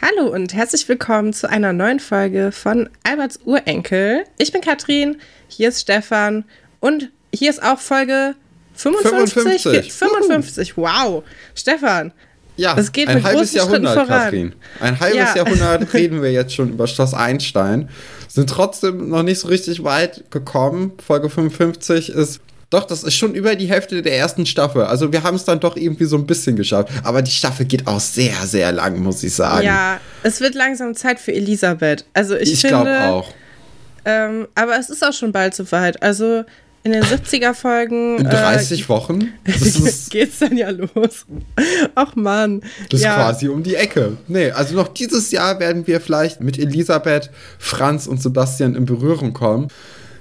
Hallo und herzlich willkommen zu einer neuen Folge von Alberts Urenkel. Ich bin Katrin, hier ist Stefan und hier ist auch Folge 55. 55, 55. wow. Stefan, Ja, Es geht ein halbes Jahrhundert. Katrin. Ein halbes Ja. Jahrhundert reden wir jetzt schon über Schloss Einstein. Sind trotzdem noch nicht so richtig weit gekommen. Folge 55 ist. Doch, das ist schon über die Hälfte der ersten Staffel. Also wir haben es dann doch irgendwie so ein bisschen geschafft. Aber die Staffel geht auch sehr, sehr lang, muss ich sagen. ja, es wird langsam Zeit für Elisabeth. Also ich, ich finde, glaube auch. Ähm, aber es ist auch schon bald soweit. Also in den 70er Folgen In äh, 30 Wochen. Das ist, geht's dann ja los. Ach man. das ist ja. quasi um die Ecke. Nee, also noch dieses Jahr werden wir vielleicht mit Elisabeth, Franz und Sebastian in Berührung kommen.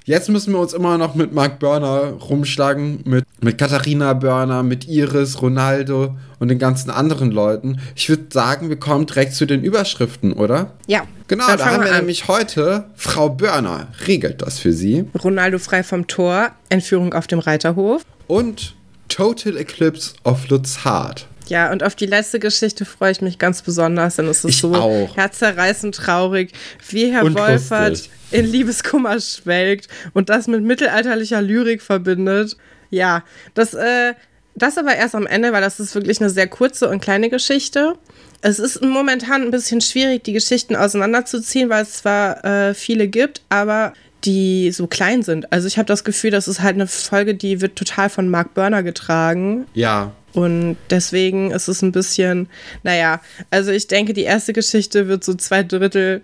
Jetzt müssen wir uns immer noch mit Mark Börner rumschlagen, mit, mit Katharina Börner, mit Iris, Ronaldo und den ganzen anderen Leuten. Ich würde sagen, wir kommen direkt zu den Überschriften, oder? Ja. Genau, Dann da haben wir an. nämlich heute Frau Börner regelt das für sie Ronaldo frei vom Tor, Entführung auf dem Reiterhof. und Total Eclipse of Lutz Hart. Ja, und auf die letzte Geschichte freue ich mich ganz besonders, denn es ist Ich so auch. herzerreißend traurig, wie Herr Und Wolfert lustig. in Liebeskummer schwelgt und das mit mittelalterlicher Lyrik verbindet. Ja, das, äh, das aber erst am Ende, weil das ist wirklich eine sehr kurze und kleine Geschichte. Es ist momentan ein bisschen schwierig, die Geschichten auseinanderzuziehen, weil es zwar äh, viele gibt, aber die so klein sind. Also ich habe das Gefühl, das ist halt eine Folge, die wird total von Mark Burner getragen. Ja, Und deswegen ist es ein bisschen, naja, also ich denke, die erste Geschichte wird so zwei Drittel,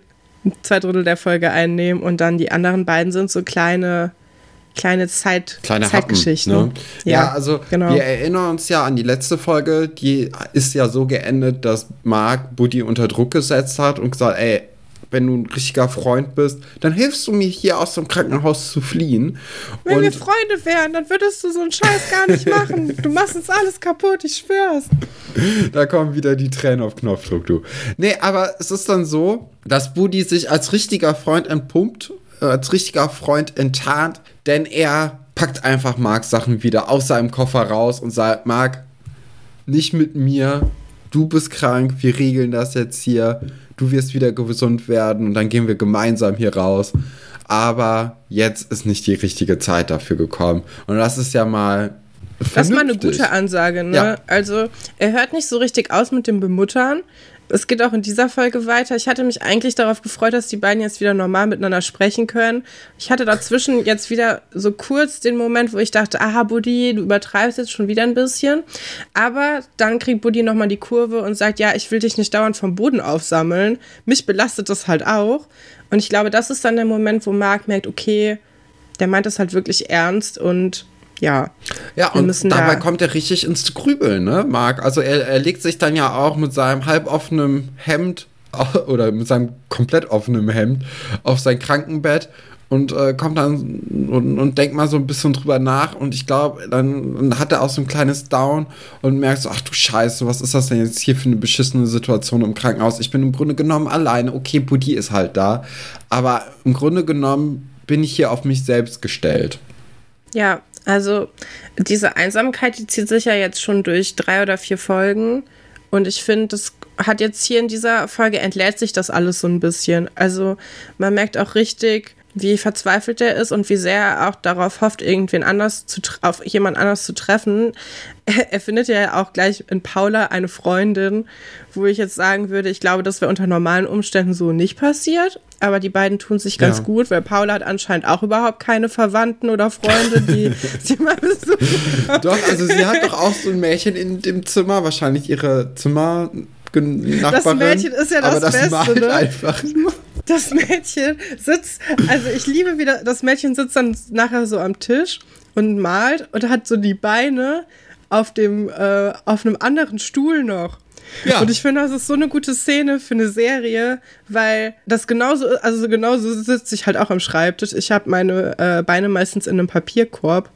zwei Drittel der Folge einnehmen und dann die anderen beiden sind so kleine, kleine Zeit, kleine Zeitgeschichten. Happen, ne? ja, Ja, also genau. wir erinnern uns ja an die letzte Folge, die ist ja so geendet, dass Mark Buddy unter Druck gesetzt hat und gesagt, ey, wenn du ein richtiger Freund bist, dann hilfst du mir hier aus dem Krankenhaus zu fliehen. Wenn wir und Freunde wären, dann würdest du so einen Scheiß gar nicht machen. Du machst uns alles kaputt, ich schwör's. da kommen wieder die Tränen auf Knopfdruck, du. Nee, aber es ist dann so, dass Buddy sich als richtiger Freund entpumpt, äh, als richtiger Freund enttarnt, denn er packt einfach Marks Sachen wieder aus seinem Koffer raus und sagt, Mark, nicht mit mir, du bist krank, wir regeln das jetzt hier, du wirst wieder gesund werden und dann gehen wir gemeinsam hier raus. Aber jetzt ist nicht die richtige Zeit dafür gekommen. Und das ist ja mal. Das ist mal eine vernünftig. gute Ansage, ne? Ja. Also, er hört nicht so richtig aus mit dem Bemuttern. Es geht auch in dieser Folge weiter. Ich hatte mich eigentlich darauf gefreut, dass die beiden jetzt wieder normal miteinander sprechen können. Ich hatte dazwischen jetzt wieder so kurz den Moment, wo ich dachte, aha, Buddy, du übertreibst jetzt schon wieder ein bisschen. Aber dann kriegt Buddy nochmal die Kurve und sagt, ja, ich will dich nicht dauernd vom Boden aufsammeln. Mich belastet das halt auch. Und ich glaube, das ist dann der Moment, wo Marc merkt, okay, der meint das halt wirklich ernst und ja. Ja, Wir und dabei da- kommt er richtig ins Grübeln, ne, Marc? Also er, er legt sich dann ja auch mit seinem halboffenen Hemd oder mit seinem komplett offenen Hemd auf sein Krankenbett und äh, kommt dann und, und denkt mal so ein bisschen drüber nach und ich glaube, dann, dann hat er auch so ein kleines Down und merkt so, ach du Scheiße, was ist das denn jetzt hier für eine beschissene Situation im Krankenhaus? Ich bin im Grunde genommen alleine, okay, Buddy ist halt da, aber im Grunde genommen bin ich hier auf mich selbst gestellt. Ja, also diese Einsamkeit, die zieht sich ja jetzt schon durch drei oder vier Folgen. Und ich finde, das hat jetzt hier in dieser Folge entlädt sich das alles so ein bisschen. Also man merkt auch richtig, wie verzweifelt er ist und wie sehr er auch darauf hofft, irgendwen anders zu auf jemand anders zu treffen. Er, er findet ja auch gleich in Paula eine Freundin, wo ich jetzt sagen würde, ich glaube, das wäre unter normalen Umständen so nicht passiert. Aber die beiden tun sich ganz Ja. gut, weil Paula hat anscheinend auch überhaupt keine Verwandten oder Freunde, die sie mal besuchen. Doch, also sie hat doch auch so ein Mädchen in dem Zimmer, wahrscheinlich ihre Zimmernachbarin. Das Mädchen ist ja das aber das Beste, ne? einfach. Das Mädchen sitzt, also ich liebe wieder, das Mädchen sitzt dann nachher so am Tisch und malt und hat so die Beine auf dem, äh, auf einem anderen Stuhl noch. Ja. Und ich finde, das ist so eine gute Szene für eine Serie, weil das genauso, also genauso sitze ich halt auch am Schreibtisch. Ich habe meine äh, Beine meistens in einem Papierkorb,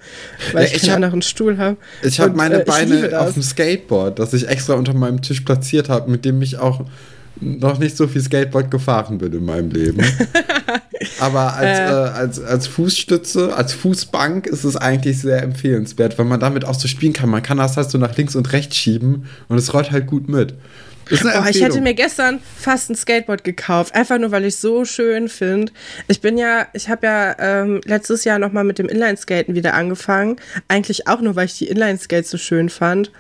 weil ja, ich, ich hab, anderen Stuhl habe. Ich habe meine äh, Beine auf dem Skateboard, das ich extra unter meinem Tisch platziert habe, mit dem ich auch noch nicht so viel Skateboard gefahren bin in meinem Leben. Aber als, äh. Äh, als, als Fußstütze, als Fußbank ist es eigentlich sehr empfehlenswert, weil man damit auch so spielen kann. Man kann das halt so nach links und rechts schieben und es rollt halt gut mit. Oh, ich hätte mir gestern fast ein Skateboard gekauft, einfach nur weil ich es so schön finde. Ich bin ja, ich habe ja ähm, letztes Jahr nochmal mit dem Inlineskaten wieder angefangen. Eigentlich auch nur, weil ich die Inlineskates so schön fand.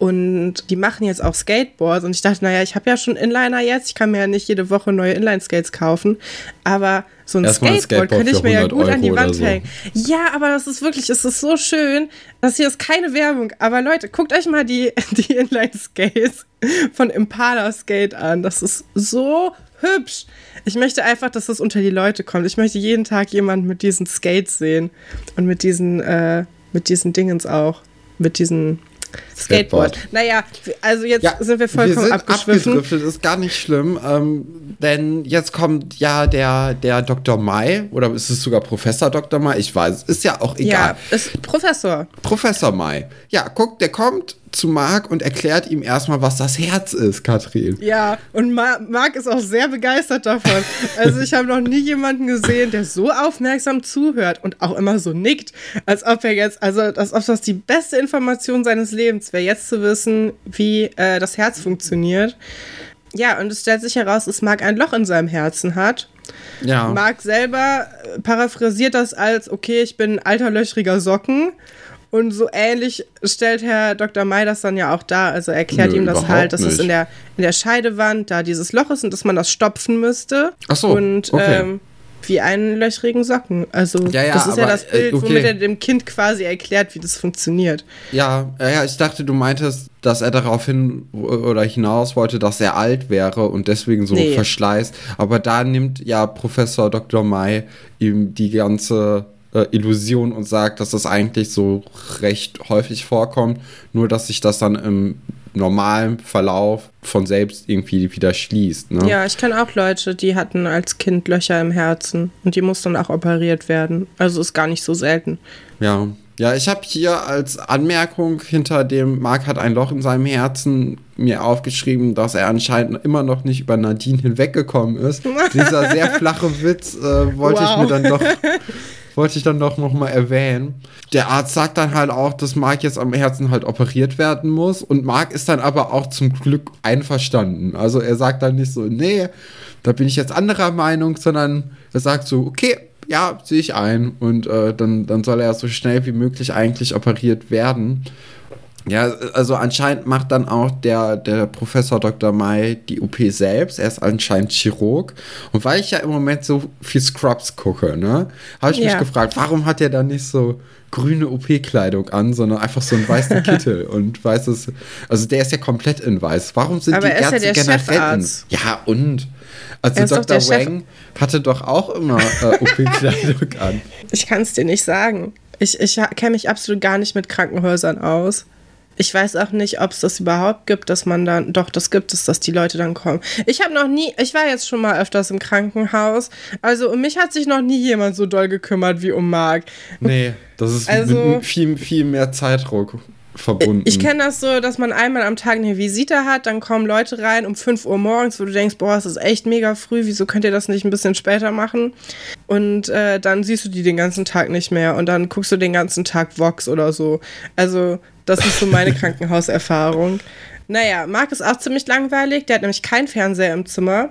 Und die machen jetzt auch Skateboards. Und ich dachte, naja, ich habe ja schon Inliner jetzt. Ich kann mir ja nicht jede Woche neue Inline-Skates kaufen. Aber so ein Skateboard, Skateboard könnte ich mir ja gut Euro an die Wand so. hängen. Ja, aber das ist wirklich, es ist so schön. Das hier ist keine Werbung. Aber Leute, guckt euch mal die, die Inline-Skates von Impala Skate an. Das ist so hübsch. Ich möchte einfach, dass das unter die Leute kommt. Ich möchte jeden Tag jemanden mit diesen Skates sehen. Und mit diesen, äh, mit diesen Dingens auch. Mit diesen Skateboard. Skateboard. Naja, also jetzt ja, sind wir vollkommen wir abgeschwiffen. Abgedriftet, ist gar nicht schlimm, ähm, denn jetzt kommt ja der, der Dr. Mai, oder ist es sogar Professor Dr. Mai? Ich weiß, ist ja auch egal. Ja, ist Professor. Professor Mai. Ja, guck, der kommt zu Marc und erklärt ihm erstmal, was das Herz ist, Katrin. Ja, und Marc ist auch sehr begeistert davon. Also ich habe noch nie jemanden gesehen, der so aufmerksam zuhört und auch immer so nickt, als ob er jetzt, also als ob das die beste Information seines Lebens wäre, jetzt zu wissen, wie äh, das Herz funktioniert. Ja, und es stellt sich heraus, dass Marc ein Loch in seinem Herzen hat. Ja. Marc selber äh, paraphrasiert das als, okay, ich bin ein alter löchriger Socken und so ähnlich stellt Herr Dr. May das dann ja auch dar. Also erklärt Nö, ihm das halt, dass nicht. es in der, in der Scheidewand da dieses Loch ist und dass man das stopfen müsste. Ach so. Und okay. ähm, wie einen löchrigen Socken. Also ja, ja, das ist aber, ja das äh, Bild, okay. womit er dem Kind quasi erklärt, wie das funktioniert. Ja, ja, ich dachte, du meintest, dass er darauf hin oder hinaus wollte, dass er alt wäre und deswegen so nee. verschleißt. Aber da nimmt ja Professor Dr. May ihm die ganze äh, Illusion und sagt, dass das eigentlich so recht häufig vorkommt, nur dass sich das dann im normalen Verlauf von selbst irgendwie wieder schließt. Ne? Ja, ich kenne auch Leute, die hatten als Kind Löcher im Herzen und die mussten auch operiert werden. Also ist gar nicht so selten. Ja. Ja, ich habe hier als Anmerkung hinter dem Marc hat ein Loch in seinem Herzen mir aufgeschrieben, dass er anscheinend immer noch nicht über Nadine hinweggekommen ist. Dieser sehr flache Witz äh, wollte wow. ich mir dann doch wollte ich dann doch noch mal erwähnen. Der Arzt sagt dann halt auch, dass Mark jetzt am Herzen halt operiert werden muss und Mark ist dann aber auch zum Glück einverstanden. Also er sagt dann nicht so, nee, da bin ich jetzt anderer Meinung, sondern er sagt so, okay, ja, sehe ich ein und äh, dann, dann soll er so schnell wie möglich eigentlich operiert werden. Ja, also anscheinend macht dann auch der, der Professor Dr. Mai die OP selbst. Er ist anscheinend Chirurg. Und weil ich ja im Moment so viel Scrubs gucke, ne, habe ich ja. mich gefragt, warum hat er dann nicht so grüne OP-Kleidung an, sondern einfach so einen weißen Kittel und weißes. Also der ist ja komplett in weiß. Warum sind Aber die Ärzte ja generell Ja, und? Also Dr. Wang hatte doch auch immer äh, OP-Kleidung an. Ich kann es dir nicht sagen. Ich, ich kenne mich absolut gar nicht mit Krankenhäusern aus. Ich weiß auch nicht, ob es das überhaupt gibt, dass man dann, doch, das gibt es, dass die Leute dann kommen. Ich habe noch nie, ich war jetzt schon mal öfters im Krankenhaus, also um mich hat sich noch nie jemand so doll gekümmert wie um Marc. Nee, das ist also, viel, viel mehr Zeitdruck verbunden. Ich kenne das so, dass man einmal am Tag eine Visite hat, dann kommen Leute rein um 5 Uhr morgens, wo du denkst, boah, es ist echt mega früh, wieso könnt ihr das nicht ein bisschen später machen? Und äh, dann siehst du die den ganzen Tag nicht mehr und dann guckst du den ganzen Tag Vox oder so. Also das ist so meine Krankenhauserfahrung. Naja, Marc ist auch ziemlich langweilig. Der hat nämlich keinen Fernseher im Zimmer.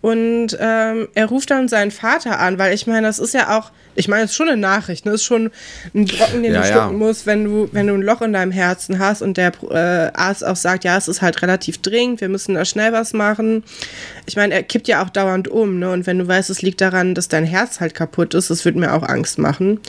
Und ähm, er ruft dann seinen Vater an, weil ich meine, das ist ja auch, ich meine, es ist schon eine Nachricht, ne? Es ist schon ein Brocken, den ja, du schlucken ja. musst, wenn du, wenn du ein Loch in deinem Herzen hast und der äh, Arzt auch sagt, ja, es ist halt relativ dringend, wir müssen da schnell was machen. Ich meine, er kippt ja auch dauernd um, ne? Und wenn du weißt, es liegt daran, dass dein Herz halt kaputt ist, das würde mir auch Angst machen.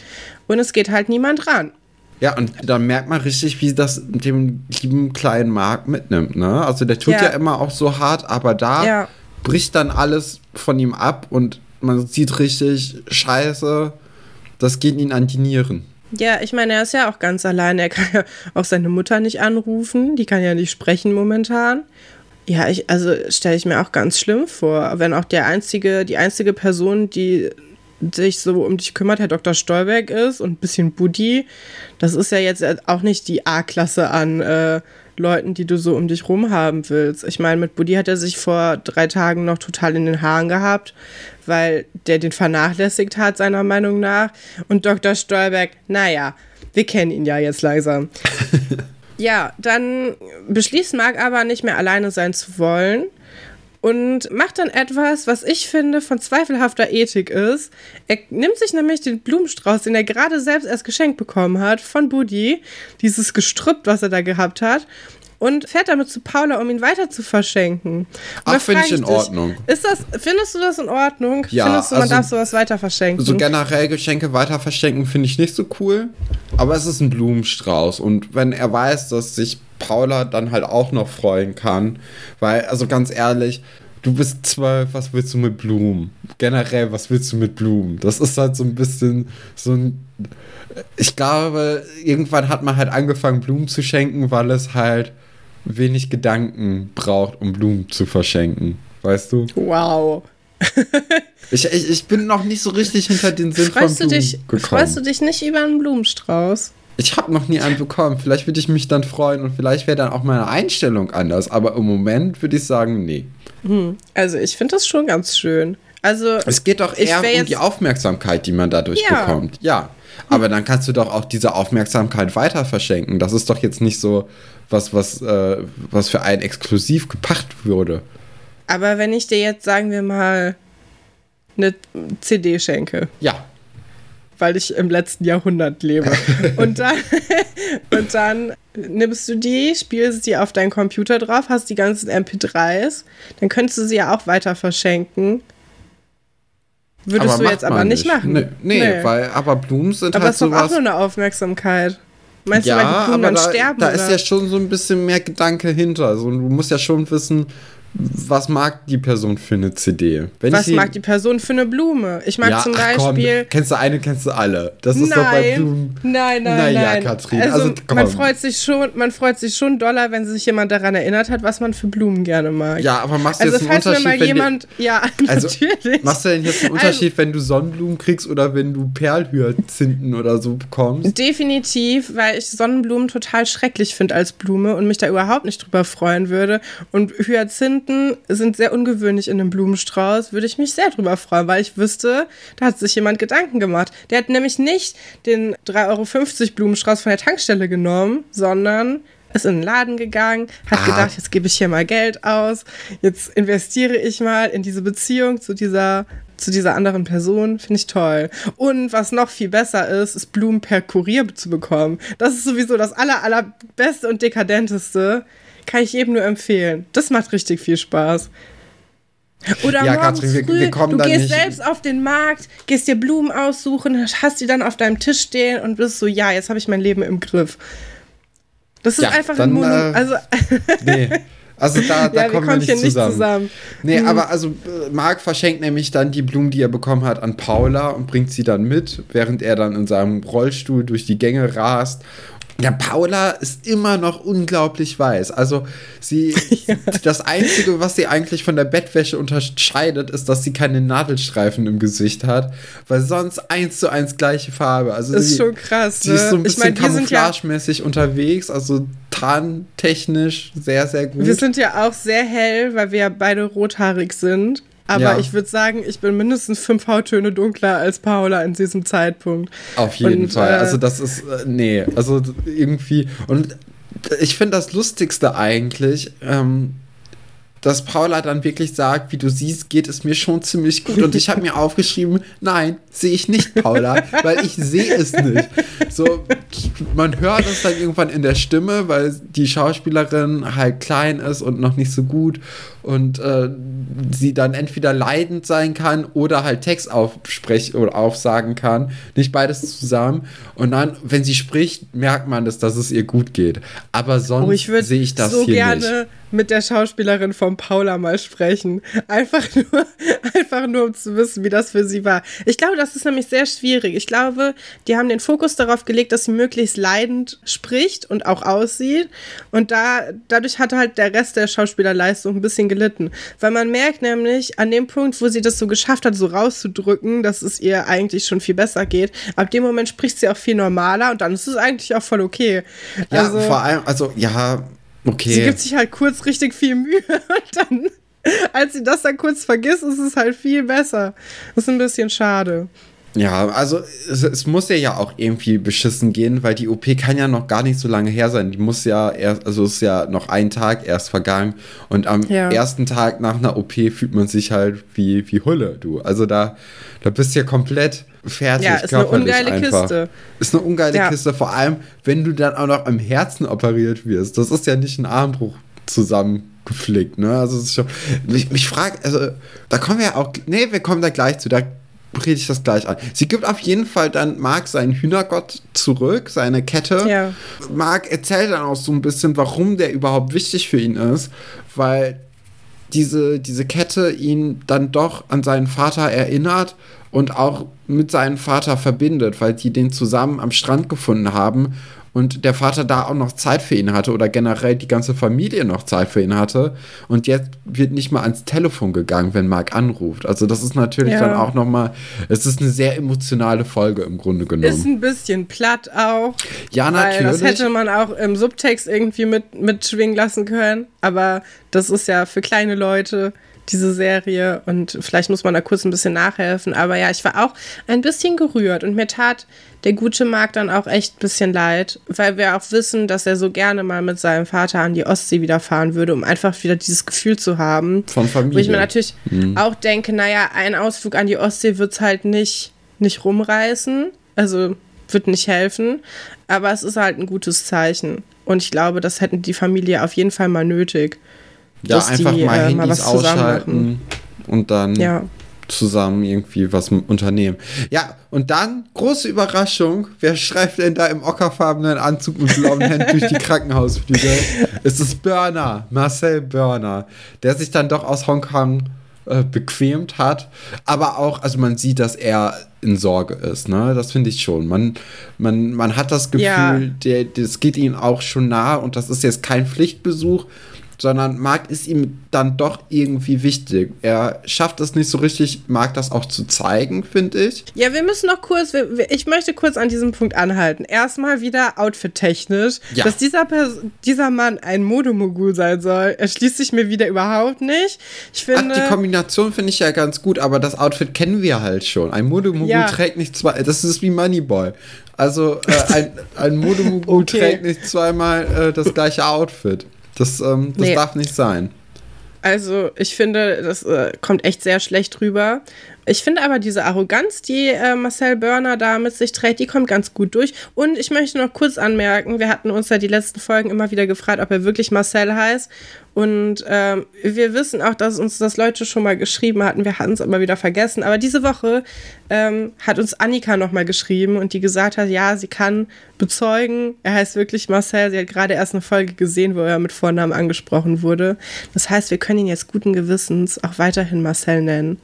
Und es geht halt niemand ran. Ja, und da merkt man richtig, wie das mit dem lieben kleinen Mark mitnimmt, ne? Also der tut ja, ja immer auch so hart, aber da bricht dann alles von ihm ab und man sieht richtig, scheiße, das geht ihn an die Nieren. Ja, ich meine, er ist ja auch ganz allein. Er kann ja auch seine Mutter nicht anrufen. Die kann ja nicht sprechen momentan. Ja, ich, also stelle ich mir auch ganz schlimm vor, wenn auch der einzige, die einzige Person, die sich so um dich kümmert, Herr Dr. Stolberg ist und ein bisschen Buddy. Das ist ja jetzt auch nicht die A-Klasse an äh, Leuten, die du so um dich rum haben willst. Ich meine, mit Buddy hat er sich vor drei Tagen noch total in den Haaren gehabt, weil der den vernachlässigt hat, seiner Meinung nach. Und Dr. Stolberg, naja, wir kennen ihn ja jetzt langsam. ja, dann beschließt Marc aber nicht mehr alleine sein zu wollen und macht dann etwas, was ich finde von zweifelhafter Ethik ist. Er nimmt sich nämlich den Blumenstrauß, den er gerade selbst erst geschenkt bekommen hat, von Buddy, dieses Gestrüpp, was er da gehabt hat, und fährt damit zu Paula, um ihn weiter zu verschenken. Und Ach, finde ich in dich, Ordnung. Ist das, findest du das in Ordnung? Ja, findest du, man also, darf sowas weiter verschenken? So generell Geschenke weiter verschenken finde ich nicht so cool. Aber es ist ein Blumenstrauß. Und wenn er weiß, dass sich Paula dann halt auch noch freuen kann, weil, also ganz ehrlich, du bist zwölf, was willst du mit Blumen? Generell, was willst du mit Blumen? Das ist halt so ein bisschen so ein. Ich glaube, irgendwann hat man halt angefangen, Blumen zu schenken, weil es halt wenig Gedanken braucht, um Blumen zu verschenken. Weißt du? Wow. ich, ich, ich bin noch nicht so richtig hinter den Sinn freust von Blumen du dich, gekommen. Freust du dich nicht über einen Blumenstrauß? Ich habe noch nie einen bekommen. Vielleicht würde ich mich dann freuen und vielleicht wäre dann auch meine Einstellung anders. Aber im Moment würde ich sagen, nee. Hm. Also ich finde das schon ganz schön. Also es geht doch eher um die Aufmerksamkeit, die man dadurch ja. bekommt. Ja. Aber dann kannst du doch auch diese Aufmerksamkeit weiter verschenken. Das ist doch jetzt nicht so was, was, äh, was für einen exklusiv gepacht wurde. Aber wenn ich dir jetzt, sagen wir mal, eine CD schenke. Ja. Weil ich im letzten Jahrhundert lebe. und, dann, und dann nimmst du die, spielst die auf deinen Computer drauf, hast die ganzen MP3s, dann könntest du sie ja auch weiter verschenken. Würdest aber du jetzt aber nicht, machen. Nee, nee, nee, weil aber Blumen sind aber halt sowas. Aber ist auch nur eine Aufmerksamkeit. Meinst ja, du, weil die Blumen aber dann da, sterben? Da oder? ist ja schon so ein bisschen mehr Gedanke hinter. Also, du musst ja schon wissen, was mag die Person für eine CD? Wenn was mag die Person für eine Blume? Ich mag ja, zum Beispiel. Komm, kennst du eine, kennst du alle. Das ist nein, doch bei Blumen. Nein, nein, naja, nein. Katrin. Also, also man freut sich schon, man freut sich schon doller, wenn sich jemand daran erinnert hat, was man für Blumen gerne mag. Ja, aber machst du also, jetzt einen Unterschied, mir mal wenn jemand, ja, also, natürlich. Machst du denn jetzt einen Unterschied, also, wenn du Sonnenblumen kriegst oder wenn du Perlhyazinthen oder so bekommst? Definitiv, weil ich Sonnenblumen total schrecklich finde als Blume und mich da überhaupt nicht drüber freuen würde. Und Hyazinthen sind sehr ungewöhnlich in einem Blumenstrauß, würde ich mich sehr drüber freuen, weil ich wüsste, da hat sich jemand Gedanken gemacht. Der hat nämlich nicht den 3,50 Euro Blumenstrauß von der Tankstelle genommen, sondern ist in den Laden gegangen, hat ah. gedacht, jetzt gebe ich hier mal Geld aus, jetzt investiere ich mal in diese Beziehung zu dieser zu dieser anderen Person, finde ich toll. Und was noch viel besser ist, ist Blumen per Kurier zu bekommen. Das ist sowieso das aller, allerbeste und dekadenteste. Kann ich jedem nur empfehlen. Das macht richtig viel Spaß. Oder ja, morgens Katrin, wir, früh, wir du gehst selbst auf den Markt, gehst dir Blumen aussuchen, hast die dann auf deinem Tisch stehen und bist so, ja, jetzt habe ich mein Leben im Griff. Das ist ja, einfach dann, ein Mono äh, also Nee. Also da, da ja, kommen wir, nicht, zusammen. nicht zusammen. Nee, mhm. aber also äh, Marc verschenkt nämlich dann die Blumen, die er bekommen hat, an Paula und bringt sie dann mit, während er dann in seinem Rollstuhl durch die Gänge rast ja, Paula ist immer noch unglaublich weiß. Also sie, ja. das Einzige, was sie eigentlich von der Bettwäsche unterscheidet, ist, dass sie keine Nadelstreifen im Gesicht hat, weil sonst eins zu eins gleiche Farbe. Also ist sie, schon krass. Sie ne? ist so ein bisschen camouflagemäßig ja unterwegs, also tarntechnisch sehr, sehr gut. Wir sind ja auch sehr hell, weil wir ja beide rothaarig sind. Aber ja. ich würde sagen, ich bin mindestens fünf Hauttöne dunkler als Paula in diesem Zeitpunkt. Auf jeden und, Fall. Äh, also das ist, äh, nee, also irgendwie. Und ich finde das Lustigste eigentlich, ähm, dass Paula dann wirklich sagt, wie du siehst, geht es mir schon ziemlich gut. Und ich habe mir aufgeschrieben, nein, sehe ich nicht, Paula, weil ich sehe es nicht. So, man hört es dann irgendwann in der Stimme, weil die Schauspielerin halt klein ist und noch nicht so gut und äh, sie dann entweder leidend sein kann oder halt Text aufsprechen oder aufsagen kann. Nicht beides zusammen. Und dann, wenn sie spricht, merkt man, dass, dass es ihr gut geht. Aber sonst oh, sehe ich das so hier gerne nicht mit der Schauspielerin von Paula mal sprechen. Einfach nur, einfach nur, um zu wissen, wie das für sie war. Ich glaube, das ist nämlich sehr schwierig. Ich glaube, die haben den Fokus darauf gelegt, dass sie möglichst leidend spricht und auch aussieht. Und da, dadurch hat halt der Rest der Schauspielerleistung ein bisschen gelitten. Weil man merkt nämlich, an dem Punkt, wo sie das so geschafft hat, so rauszudrücken, dass es ihr eigentlich schon viel besser geht, ab dem Moment spricht sie auch viel normaler und dann ist es eigentlich auch voll okay. Ja, also, vor allem, also ja, okay. Sie gibt sich halt kurz richtig viel Mühe und dann, als sie das dann kurz vergisst, ist es halt viel besser. Das ist ein bisschen schade. Ja, also es, es, muss ja ja auch irgendwie beschissen gehen, weil die OP kann ja noch gar nicht so lange her sein. Die muss ja erst, also es ist ja noch ein Tag erst vergangen und am ja. ersten Tag nach einer OP fühlt man sich halt wie, wie Hulle, du. Also da, da bist du ja komplett fertig. Ja, ist eine ungeile einfach. Kiste. Ist eine ungeile ja. Kiste, vor allem, wenn du dann auch noch am Herzen operiert wirst. Das ist ja nicht ein Armbruch zusammengeflickt, ne? Also es ist schon. Mich, mich fragt, also da kommen wir ja auch. Nee, wir kommen da gleich zu. Da rede ich das gleich an. Sie gibt auf jeden Fall dann Mark seinen Hühnergott zurück, seine Kette. Ja. Mark erzählt dann auch so ein bisschen, warum der überhaupt wichtig für ihn ist, weil diese, diese Kette ihn dann doch an seinen Vater erinnert und auch mit seinem Vater verbindet, weil die den zusammen am Strand gefunden haben und der Vater da auch noch Zeit für ihn hatte oder generell die ganze Familie noch Zeit für ihn hatte und jetzt wird nicht mal ans Telefon gegangen, wenn Mark anruft. Also das ist natürlich ja. dann auch noch mal, es ist eine sehr emotionale Folge im Grunde genommen. Ist ein bisschen platt auch. Ja, natürlich. das hätte man auch im Subtext irgendwie mit, mitschwingen lassen können, aber das ist ja für kleine Leute diese Serie und vielleicht muss man da kurz ein bisschen nachhelfen. Aber ja, ich war auch ein bisschen gerührt und mir tat der gute Marc dann auch echt ein bisschen leid, weil wir auch wissen, dass er so gerne mal mit seinem Vater an die Ostsee wieder fahren würde, um einfach wieder dieses Gefühl zu haben. Von Familie. Wo ich mir natürlich mhm. auch denke, naja, ein Ausflug an die Ostsee wird es halt nicht, nicht rumreißen. Also wird nicht helfen. Aber es ist halt ein gutes Zeichen. Und ich glaube, das hätten die Familie auf jeden Fall mal nötig. Ja, einfach die, mal äh, Handys mal ausschalten und dann ja. zusammen irgendwie was unternehmen. Ja, und dann, große Überraschung, wer schreibt denn da im ockerfarbenen Anzug mit blauen Händen durch die Krankenhausflügel? Es ist Burner, Marcel Burner, der sich dann doch aus Hongkong äh, bequemt hat, aber auch, also man sieht, dass er in Sorge ist, ne? Das finde ich schon. Man, man, man hat das Gefühl, ja. der, das geht ihm auch schon nahe und das ist jetzt kein Pflichtbesuch, sondern Marc ist ihm dann doch irgendwie wichtig. Er schafft es nicht so richtig, Marc das auch zu zeigen, finde ich. Ja, wir müssen noch kurz, ich möchte kurz an diesem Punkt anhalten. Erstmal wieder outfit-technisch, ja. dass dieser, dieser Mann ein Modemogul sein soll, erschließt sich mir wieder überhaupt nicht. Ich finde. Ach, die Kombination finde ich ja ganz gut, aber das Outfit kennen wir halt schon. Ein Modemogul ja. trägt nicht zwei, das ist wie Moneyboy. Also äh, ein, ein Modemogul okay. trägt nicht zweimal äh, das gleiche Outfit. Das, ähm, das nee. darf nicht sein. Also, ich finde, das äh, kommt echt sehr schlecht rüber. Ich finde aber diese Arroganz, die äh, Marcel Börner da mit sich trägt, die kommt ganz gut durch. Und ich möchte noch kurz anmerken, wir hatten uns ja die letzten Folgen immer wieder gefragt, ob er wirklich Marcel heißt. Und ähm, wir wissen auch, dass uns das Leute schon mal geschrieben hatten. Wir hatten es aber wieder vergessen. Aber diese Woche ähm, hat uns Annika nochmal geschrieben und die gesagt hat, ja, sie kann bezeugen, er heißt wirklich Marcel. Sie hat gerade erst eine Folge gesehen, wo er mit Vornamen angesprochen wurde. Das heißt, wir können ihn jetzt guten Gewissens auch weiterhin Marcel nennen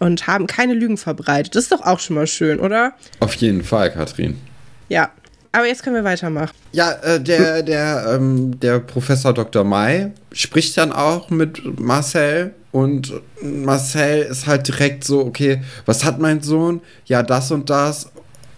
und haben keine Lügen verbreitet. Das ist doch auch schon mal schön, oder? Auf jeden Fall, Katrin. Ja. Aber jetzt können wir weitermachen. Ja, äh, der, der, ähm, der Professor Dr. Mai spricht dann auch mit Marcel und Marcel ist halt direkt so, okay, was hat mein Sohn? Ja, das und das.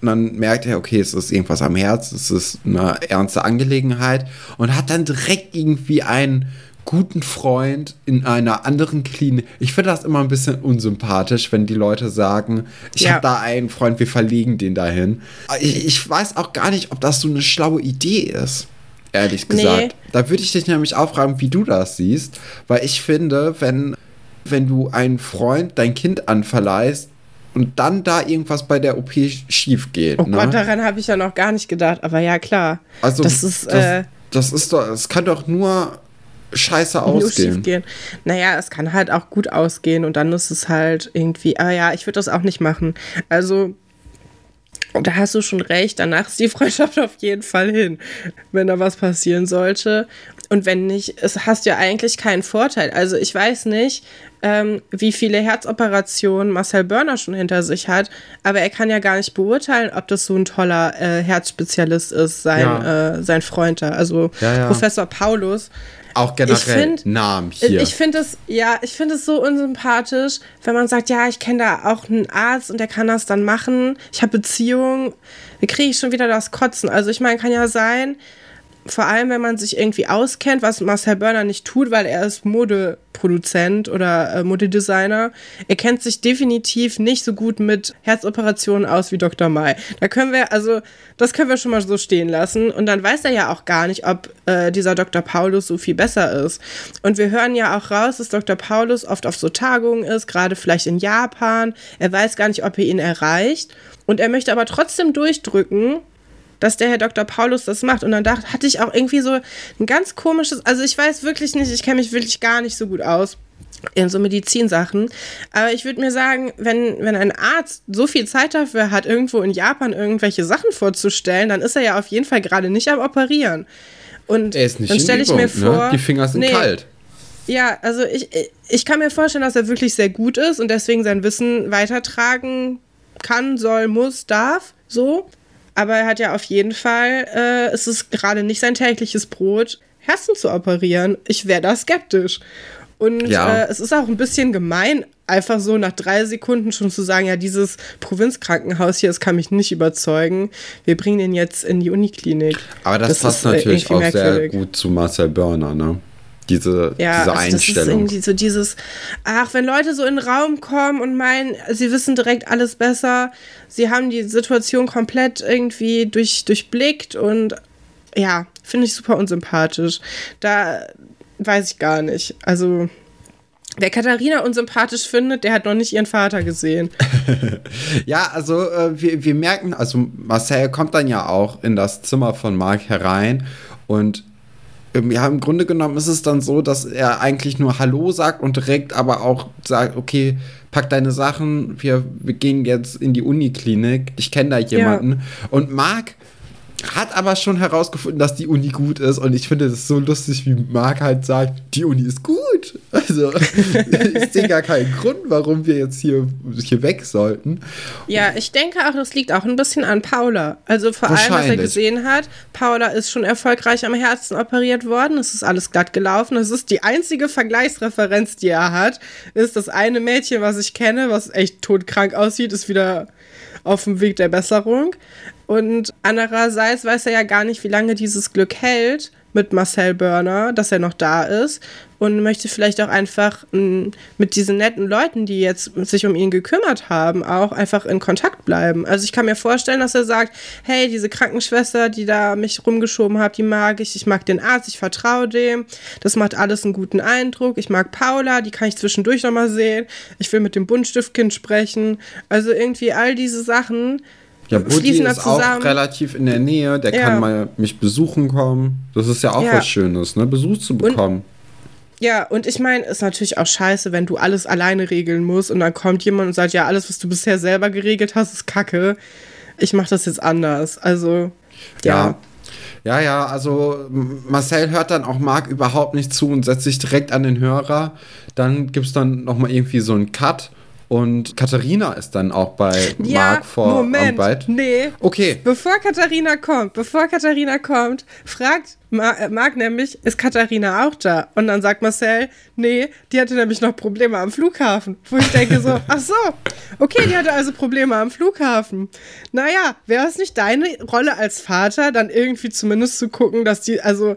Und dann merkt er, okay, es ist irgendwas am Herz, es ist eine ernste Angelegenheit und hat dann direkt irgendwie einen guten Freund in einer anderen Klinik. Ich finde das immer ein bisschen unsympathisch, wenn die Leute sagen, ich ja. habe da einen Freund, wir verlegen den dahin. Ich, ich, weiß auch gar nicht, ob das so eine schlaue Idee ist. Ehrlich gesagt. Nee. Da würde ich dich nämlich auch fragen, wie du das siehst. Weil ich finde, wenn, wenn du einen Freund dein Kind anverleihst, und dann da irgendwas bei der OP schief geht. Oh ne? Gott, daran habe ich ja noch gar nicht gedacht, aber ja, klar. Also, das ist, das, äh, das ist doch, es kann doch nur scheiße ausgehen. Gehen. Naja, es kann halt auch gut ausgehen und dann ist es halt irgendwie, ah ja, ich würde das auch nicht machen. Also, da hast du schon recht, danach ist die Freundschaft auf jeden Fall hin, wenn da was passieren sollte. Und wenn nicht, es hast du ja eigentlich keinen Vorteil. Also ich weiß nicht, ähm, wie viele Herzoperationen Marcel Börner schon hinter sich hat, aber er kann ja gar nicht beurteilen, ob das so ein toller äh, Herzspezialist ist, sein, ja. äh, sein Freund da, also ja, ja. Professor Paulus. Auch generell find, Namen hier. Ich finde es, ja, ich finde es so unsympathisch, wenn man sagt, ja, ich kenne da auch einen Arzt und der kann das dann machen. Ich habe Beziehungen, dann kriege ich schon wieder das Kotzen. Also ich meine, kann ja sein, vor allem wenn man sich irgendwie auskennt, was Marcel Börner nicht tut, weil er ist Modeproduzent oder äh, Modedesigner. Er kennt sich definitiv nicht so gut mit Herzoperationen aus wie Dr. Mai. Da können wir, also, das können wir schon mal so stehen lassen. Und dann weiß er ja auch gar nicht, ob äh, dieser Dr. Paulus so viel besser ist. Und wir hören ja auch raus, dass Dr. Paulus oft auf so Tagungen ist, gerade vielleicht in Japan. Er weiß gar nicht, ob er ihn erreicht. Und er möchte aber trotzdem durchdrücken, dass der Herr Dr. Paulus das macht. Und dann dachte, hatte ich auch irgendwie so ein ganz komisches, also ich weiß wirklich nicht, ich kenne mich wirklich gar nicht so gut aus in so Medizinsachen. Aber ich würde mir sagen, wenn, wenn ein Arzt so viel Zeit dafür hat, irgendwo in Japan irgendwelche Sachen vorzustellen, dann ist er ja auf jeden Fall gerade nicht am Operieren. Und er ist nicht dann stelle ich mir ne? vor. Ne? Die Finger sind nee, kalt. Ja, also ich, ich kann mir vorstellen, dass er wirklich sehr gut ist und deswegen sein Wissen weitertragen kann, soll, muss, darf. So. Aber er hat ja auf jeden Fall, äh, es ist gerade nicht sein tägliches Brot, Herzen zu operieren. Ich wäre da skeptisch. Und ja. äh, es ist auch ein bisschen gemein, einfach so nach drei Sekunden schon zu sagen, ja, dieses Provinzkrankenhaus hier, das kann mich nicht überzeugen. Wir bringen den jetzt in die Uniklinik. Aber das, das passt natürlich auch sehr gut zu Marcel Börner, ne? Diese, ja, diese also Einstellung. Das ist irgendwie so dieses, ach, wenn Leute so in den Raum kommen und meinen, sie wissen direkt alles besser, sie haben die Situation komplett irgendwie durch, durchblickt und ja, finde ich super unsympathisch. Da weiß ich gar nicht. Also, Wer Katharina unsympathisch findet, der hat noch nicht ihren Vater gesehen. ja, also äh, wir, wir merken, also Marcel kommt dann ja auch in das Zimmer von Marc herein und ja, im Grunde genommen ist es dann so, dass er eigentlich nur Hallo sagt und direkt aber auch sagt, okay, pack deine Sachen, wir, wir gehen jetzt in die Uniklinik, ich kenne da jemanden. Ja. Und Marc hat aber schon herausgefunden, dass die Uni gut ist und ich finde es so lustig, wie Marc halt sagt, die Uni ist gut. Also ich sehe gar keinen Grund, warum wir jetzt hier, hier weg sollten. Ja, ich denke auch, das liegt auch ein bisschen an Paula. Also vor allem, was er gesehen hat, Paula ist schon erfolgreich am Herzen operiert worden, es ist alles glatt gelaufen. Das ist die einzige Vergleichsreferenz, die er hat, ist das eine Mädchen, was ich kenne, was echt todkrank aussieht, ist wieder auf dem Weg der Besserung. Und andererseits weiß er ja gar nicht, wie lange dieses Glück hält mit Marcel Börner, dass er noch da ist. Und möchte vielleicht auch einfach m, mit diesen netten Leuten, die jetzt sich um ihn gekümmert haben, auch einfach in Kontakt bleiben. Also ich kann mir vorstellen, dass er sagt, hey, diese Krankenschwester, die da mich rumgeschoben hat, die mag ich, ich mag den Arzt, ich vertraue dem, das macht alles einen guten Eindruck, ich mag Paula, die kann ich zwischendurch nochmal sehen, ich will mit dem Buntstiftkind sprechen, also irgendwie all diese Sachen, ja, Buddy ist auch relativ in der Nähe, der ja. kann mal mich besuchen kommen. Das ist ja auch ja. was Schönes, ne? Besuch zu bekommen. Und, ja, und ich meine, ist natürlich auch scheiße, wenn du alles alleine regeln musst und dann kommt jemand und sagt, ja, alles, was du bisher selber geregelt hast, ist Kacke. Ich mach das jetzt anders. Also, ja. ja. Ja, ja, also Marcel hört dann auch Marc überhaupt nicht zu und setzt sich direkt an den Hörer. Dann gibt es dann nochmal irgendwie so einen Cut und Katharina ist dann auch bei ja, Marc vor Moment, Arbeit. Nee. Okay. Bevor Katharina kommt, bevor Katharina kommt, fragt äh, Marc nämlich, ist Katharina auch da? Und dann sagt Marcel, nee, die hatte nämlich noch Probleme am Flughafen. Wo ich denke so, ach so, okay, die hatte also Probleme am Flughafen. Naja, wäre es nicht deine Rolle als Vater, dann irgendwie zumindest zu gucken, dass die, also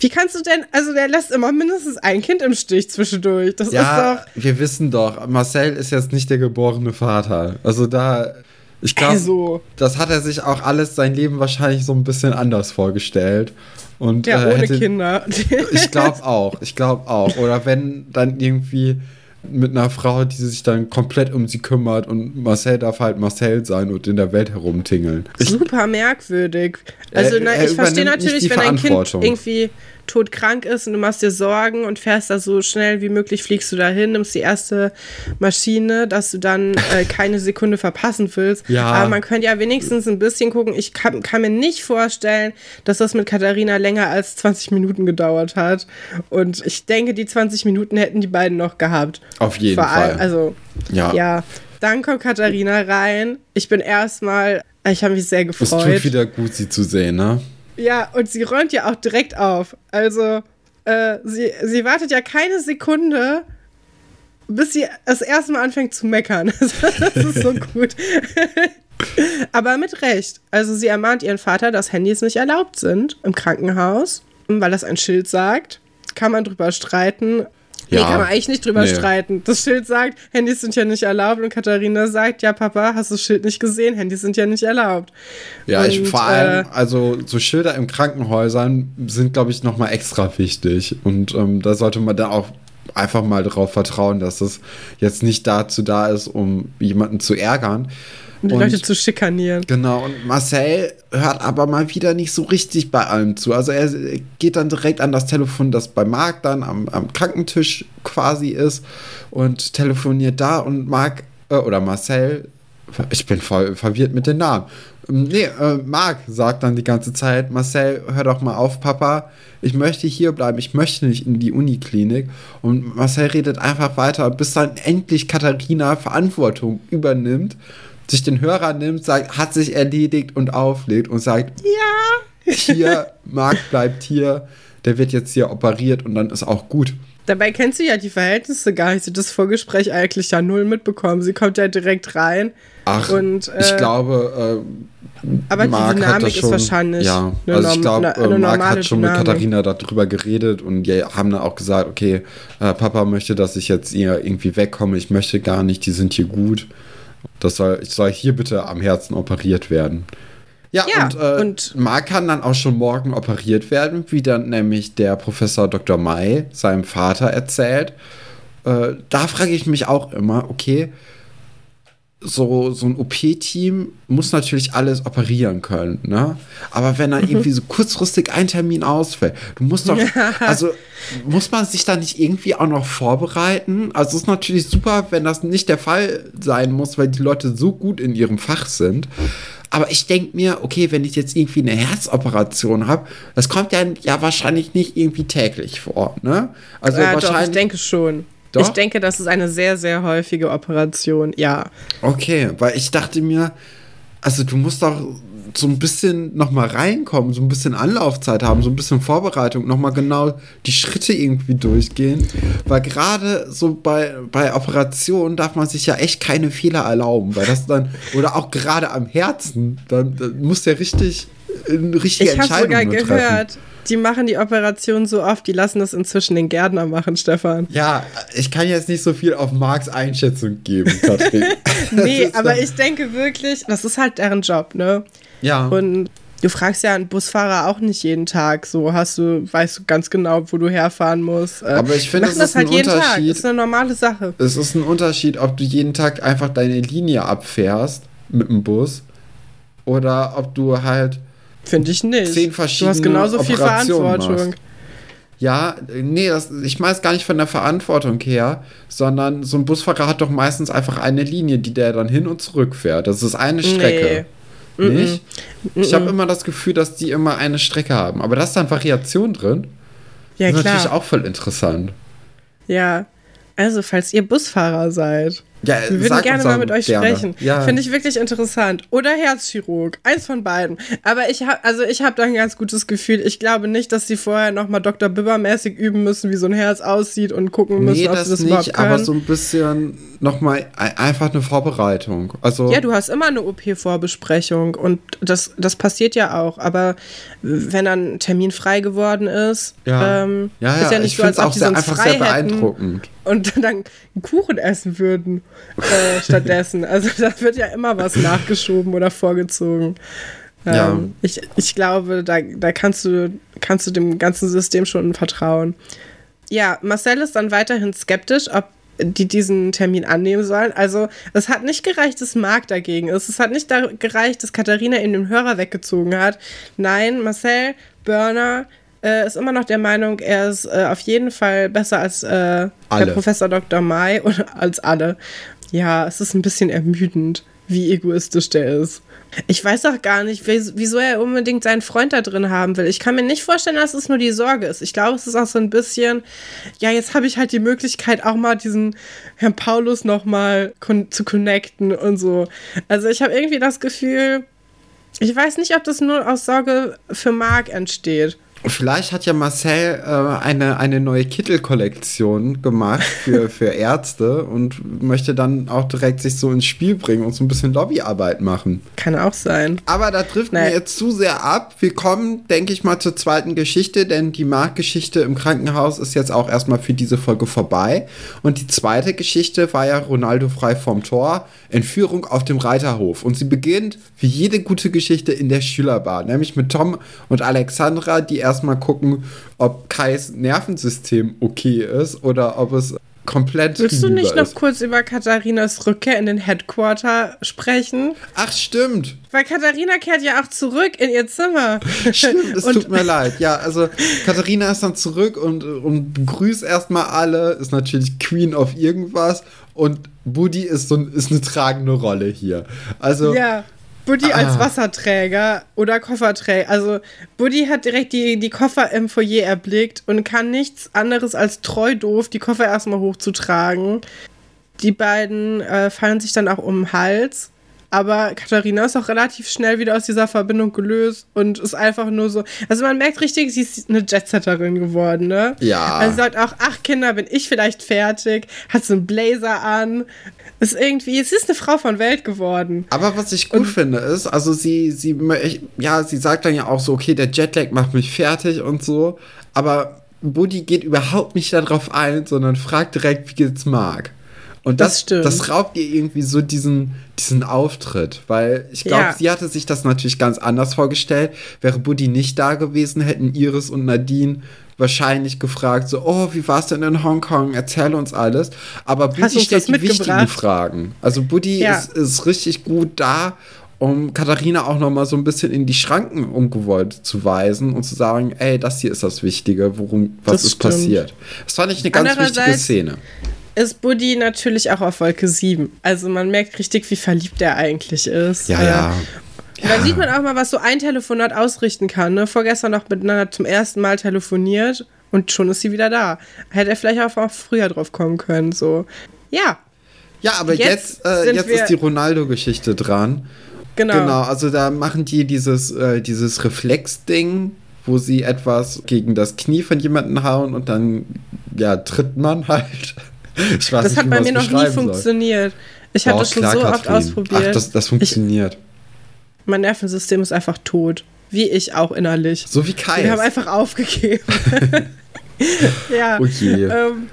wie kannst du denn, also der lässt immer mindestens ein Kind im Stich zwischendurch. Das ja, ist doch. Wir wissen doch, Marcel ist jetzt nicht der geborene Vater. Also da, ich glaube, also. das hat er sich auch alles sein Leben wahrscheinlich so ein bisschen anders vorgestellt. Und, ja, äh, ohne hätte, Kinder. ich glaube auch, ich glaube auch. Oder wenn dann irgendwie mit einer Frau, die sich dann komplett um sie kümmert und Marcel darf halt Marcel sein und in der Welt herumtingeln. Super merkwürdig. Also, Er- na, ich verstehe natürlich, wenn ein Kind irgendwie todkrank ist und du machst dir Sorgen und fährst da so schnell wie möglich, fliegst du dahin, nimmst die erste Maschine, dass du dann äh, keine Sekunde verpassen willst. Ja. Aber man könnte ja wenigstens ein bisschen gucken. Ich kann, kann mir nicht vorstellen, dass das mit Katharina länger als 20 Minuten gedauert hat. Und ich denke, die 20 Minuten hätten die beiden noch gehabt. Auf jeden Vor Fall. Also, ja. ja. Dann kommt Katharina rein. Ich bin erstmal, ich habe mich sehr Es gefreut. tut wieder gut, sie zu sehen, ne? Ja, und sie räumt ja auch direkt auf. Also, äh, sie, sie wartet ja keine Sekunde, bis sie das erste Mal anfängt zu meckern. das ist so gut. Aber mit Recht. Also, sie ermahnt ihren Vater, dass Handys nicht erlaubt sind im Krankenhaus, weil das ein Schild sagt. Kann man drüber streiten. Nee, Ja. kann man eigentlich nicht drüber Nee. streiten. Das Schild sagt, Handys sind ja nicht erlaubt und Katharina sagt, ja Papa, hast du das Schild nicht gesehen? Handys sind ja nicht erlaubt. Ja, ich Und, vor allem, äh, also so Schilder im Krankenhäusern sind, glaube ich, nochmal extra wichtig. Und ähm, da sollte man dann auch einfach mal darauf vertrauen, dass es jetzt nicht dazu da ist, um jemanden zu ärgern. Um die Und- Leute zu schikanieren. Genau, und Marcel hört aber mal wieder nicht so richtig bei allem zu. Also er geht dann direkt an das Telefon, das bei Marc dann am, am Krankentisch quasi ist und telefoniert da und Marc äh, oder Marcel, ich bin voll verwirrt mit den Namen. Ähm, Nee, äh, Marc sagt dann die ganze Zeit, Marcel, hör doch mal auf, Papa, ich möchte hier bleiben, ich möchte nicht in die Uniklinik. Und Marcel redet einfach weiter, bis dann endlich Katharina Verantwortung übernimmt, sich den Hörer nimmt, sagt, hat sich erledigt und auflegt und sagt, Ja. hier, Marc bleibt hier, der wird jetzt hier operiert und dann ist auch gut. Dabei kennst du ja die Verhältnisse gar nicht. Sie hat das Vorgespräch eigentlich ja null mitbekommen. Sie kommt ja direkt rein. Ach, Und, ich äh, glaube, äh, aber die Marc hat Dynamik das ist schon, wahrscheinlich Ja, also ich glaube, äh, Marc hat schon mit Dynamik. Katharina darüber geredet und die haben dann auch gesagt, okay, äh, Papa möchte, dass ich jetzt hier irgendwie wegkomme. Ich möchte gar nicht, die sind hier gut. Das soll, ich soll hier bitte am Herzen operiert werden. Ja, Ja, und, äh, und- Marc kann dann auch schon morgen operiert werden, wie dann nämlich der Professor Dr. May seinem Vater erzählt. Äh, da frage ich mich auch immer, okay, so, so ein OP-Team muss natürlich alles operieren können, ne? Aber wenn dann irgendwie so kurzfristig ein Termin ausfällt, du musst doch, also muss man sich da nicht irgendwie auch noch vorbereiten? Also es ist natürlich super, wenn das nicht der Fall sein muss, weil die Leute so gut in ihrem Fach sind. Aber ich denke mir, okay, wenn ich jetzt irgendwie eine Herzoperation habe, das kommt ja, ja wahrscheinlich nicht irgendwie täglich vor, ne? Also ja, doch, ich wahrscheinlich. denke schon. Doch? Ich denke, das ist eine sehr, sehr häufige Operation. Ja. Okay, weil ich dachte mir, also du musst doch so ein bisschen noch mal reinkommen, so ein bisschen Anlaufzeit haben, so ein bisschen Vorbereitung, noch mal genau die Schritte irgendwie durchgehen, weil gerade so bei, bei Operationen darf man sich ja echt keine Fehler erlauben, weil das dann, oder auch gerade am Herzen, dann, dann muss der richtig, eine richtige Ich habe Entscheidung sogar treffen. gehört, die machen die Operation so oft, die lassen das inzwischen den Gärtner machen, Stefan. Ja, ich kann jetzt nicht so viel auf Marks Einschätzung geben, Katrin. Nee, ist aber dann- ich denke wirklich, das ist halt deren Job, ne? Ja. Und du fragst ja einen Busfahrer auch nicht jeden Tag, so hast du, weißt du ganz genau, wo du herfahren musst. Äh, Aber ich finde, die machen das ist ein jeden Tag. Unterschied. Das ist eine normale Sache. Es ist ein Unterschied, ob du jeden Tag einfach deine Linie abfährst mit dem Bus oder ob du halt Finde ich nicht. Zehn du verschiedene hast genauso viel Operationen Verantwortung. machst. ja, nee, das, ich meine es gar nicht von der Verantwortung her, sondern so ein Busfahrer hat doch meistens einfach eine Linie, die der dann hin und zurück fährt. Das ist eine Strecke. Nicht? Ich habe immer das Gefühl, dass die immer eine Strecke haben. Aber da ist dann Variation drin. Ja, das ist klar. natürlich auch voll interessant. Ja. Also, falls ihr Busfahrer seid, Ja, wir würden gerne mal mit euch gerne. sprechen. Ja. Finde ich wirklich interessant. Oder Herzchirurg. Eins von beiden. Aber ich habe, also ich habe da ein ganz gutes Gefühl. Ich glaube nicht, dass sie vorher nochmal Dr. Bibber-mäßig üben müssen, wie so ein Herz aussieht und gucken müssen, Nee, ob das, sie das überhaupt nicht, können. aber so ein bisschen nochmal einfach eine Vorbereitung. Also, Ja, du hast immer eine OP-Vorbesprechung und das, das passiert ja auch. Aber wenn dann ein Termin frei geworden ist, ja, ähm, ja, ist ja, nicht ich so, als ob auch die sehr, sonst einfach frei sehr hätten beeindruckend. Und dann einen Kuchen essen würden äh, stattdessen. Also da wird ja immer was nachgeschoben oder vorgezogen. Ähm, Ja. ich, ich glaube, da, da kannst, du, kannst du dem ganzen System schon vertrauen. Ja, Marcel ist dann weiterhin skeptisch, ob die diesen Termin annehmen sollen. Also es hat nicht gereicht, dass Marc dagegen ist. Es hat nicht gereicht, dass Katharina ihm den Hörer weggezogen hat. Nein, Marcel Börner äh, ist immer noch der Meinung, er ist äh, auf jeden Fall besser als äh, der Professor Dr. Mai oder als alle. Ja, es ist ein bisschen ermüdend, wie egoistisch der ist. Ich weiß auch gar nicht, wieso er unbedingt seinen Freund da drin haben will. Ich kann mir nicht vorstellen, dass es nur die Sorge ist. Ich glaube, es ist auch so ein bisschen, ja, jetzt habe ich halt die Möglichkeit, auch mal diesen Herrn Paulus nochmal kon zu connecten und so. Also ich habe irgendwie das Gefühl, ich weiß nicht, ob das nur aus Sorge für Marc entsteht. Vielleicht hat ja Marcel äh, eine, eine neue Kittelkollektion gemacht für, für Ärzte und möchte dann auch direkt sich so ins Spiel bringen und so ein bisschen Lobbyarbeit machen. Kann auch sein. Aber da trifft mir jetzt zu sehr ab. Wir kommen, denke ich mal, zur zweiten Geschichte, denn die Marktgeschichte im Krankenhaus ist jetzt auch erstmal für diese Folge vorbei. Und die zweite Geschichte war ja Ronaldo frei vom Tor, Entführung auf dem Reiterhof. Und sie beginnt, wie jede gute Geschichte, in der Schülerbar, nämlich mit Tom und Alexandra, die erstmal gucken, ob Kais Nervensystem okay ist oder ob es komplett. Willst du nicht noch kurz über Katharinas Rückkehr in den Headquarter sprechen? Ach, stimmt. Weil Katharina kehrt ja auch zurück in ihr Zimmer. Stimmt, es tut mir leid. Ja, also Katharina ist dann zurück und, und begrüßt erstmal alle, ist natürlich Queen of irgendwas und Buddy ist so ist eine tragende Rolle hier. Also. Ja. Buddy ah. als Wasserträger oder Kofferträger. Also Buddy hat direkt die, die Koffer im Foyer erblickt und kann nichts anderes als treu doof die Koffer erstmal hochzutragen. Die beiden äh, fallen sich dann auch um den Hals. Aber Katharina ist auch relativ schnell wieder aus dieser Verbindung gelöst und ist einfach nur so. Also man merkt richtig, sie ist eine Jetsetterin geworden, ne? Ja. Also sie sagt auch, ach Kinder, bin ich vielleicht fertig? Hat so einen Blazer an. Ist irgendwie, es ist eine Frau von Welt geworden. Aber was ich gut und, finde, ist, also sie, sie, ja, sie sagt dann ja auch so, okay, der Jetlag macht mich fertig und so. Aber Buddy geht überhaupt nicht darauf ein, sondern fragt direkt, wie geht's Mark? Und das, das, das, raubt ihr irgendwie so diesen, diesen Auftritt, weil ich glaube, ja. sie hatte sich das natürlich ganz anders vorgestellt. Wäre Buddy nicht da gewesen, hätten Iris und Nadine wahrscheinlich gefragt, so, oh, wie war es denn in Hongkong? Erzähl uns alles. Aber Buddy stellt die wichtigen Fragen. Also Buddy ja. ist, ist richtig gut da um Katharina auch noch mal so ein bisschen in die Schranken umgewollt zu weisen und zu sagen, ey, das hier ist das Wichtige, worum was das ist stimmt. passiert. Das fand ich eine ganz wichtige Szene ist Buddy natürlich auch auf Wolke 7. Also man merkt richtig, wie verliebt er eigentlich ist. Ja, ja. Ja. Da sieht man auch mal, was so ein Telefonat ausrichten kann. Ne? Vorgestern noch miteinander zum ersten Mal telefoniert und schon ist sie wieder da. Hätte er vielleicht auch, früher drauf kommen können. So. Ja. Ja, aber jetzt, jetzt, äh, jetzt ist die Ronaldo-Geschichte dran. Genau. Genau, also da machen die dieses, äh, dieses Reflex-Ding, wo sie etwas gegen das Knie von jemandem hauen und dann, ja, tritt man halt. Ich weiß das nicht, hat bei mir noch nie funktioniert. Ich habe das schon klar, so Katrin. oft ausprobiert. Ach, das, das funktioniert. Ich, mein Nervensystem ist einfach tot. Wie ich auch innerlich. So wie Kai. Wir haben einfach aufgegeben. ja. Okay. Ähm,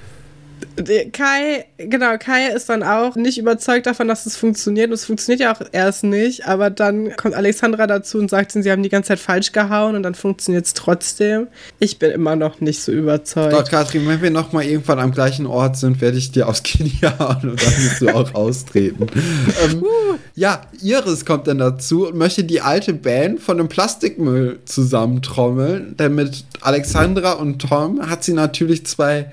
Kai, genau, Kai ist dann auch nicht überzeugt davon, dass es funktioniert. Und es funktioniert ja auch erst nicht, aber dann kommt Alexandra dazu und sagt, sie haben die ganze Zeit falsch gehauen und dann funktioniert es trotzdem. Ich bin immer noch nicht so überzeugt. Doch, Katrin, wenn wir nochmal irgendwann am gleichen Ort sind, werde ich dir aufs Knie hauen und dann musst du auch austreten. ähm, ja, Iris kommt dann dazu und möchte die alte Band von dem Plastikmüll zusammentrommeln, denn mit Alexandra und Tom hat sie natürlich zwei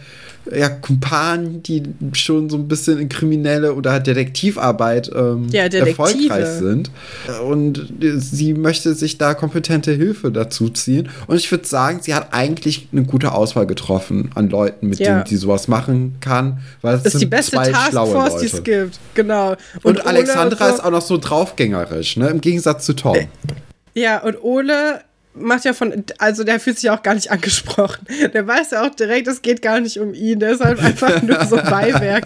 ja, Kumpanen, die schon so ein bisschen in kriminelle oder Detektivarbeit ähm, ja, erfolgreich sind. Und sie möchte sich da kompetente Hilfe dazu ziehen. Und ich würde sagen, sie hat eigentlich eine gute Auswahl getroffen an Leuten, mit ja. denen sie sowas machen kann. Weil es das ist die beste Taskforce, die es gibt. Genau. Und, und Alexandra ist auch noch so draufgängerisch, ne? Im Gegensatz zu Tom. Ja, und Ole macht ja von, also der fühlt sich auch gar nicht angesprochen. Der weiß ja auch direkt, es geht gar nicht um ihn. Der ist halt einfach nur so Beiwerk.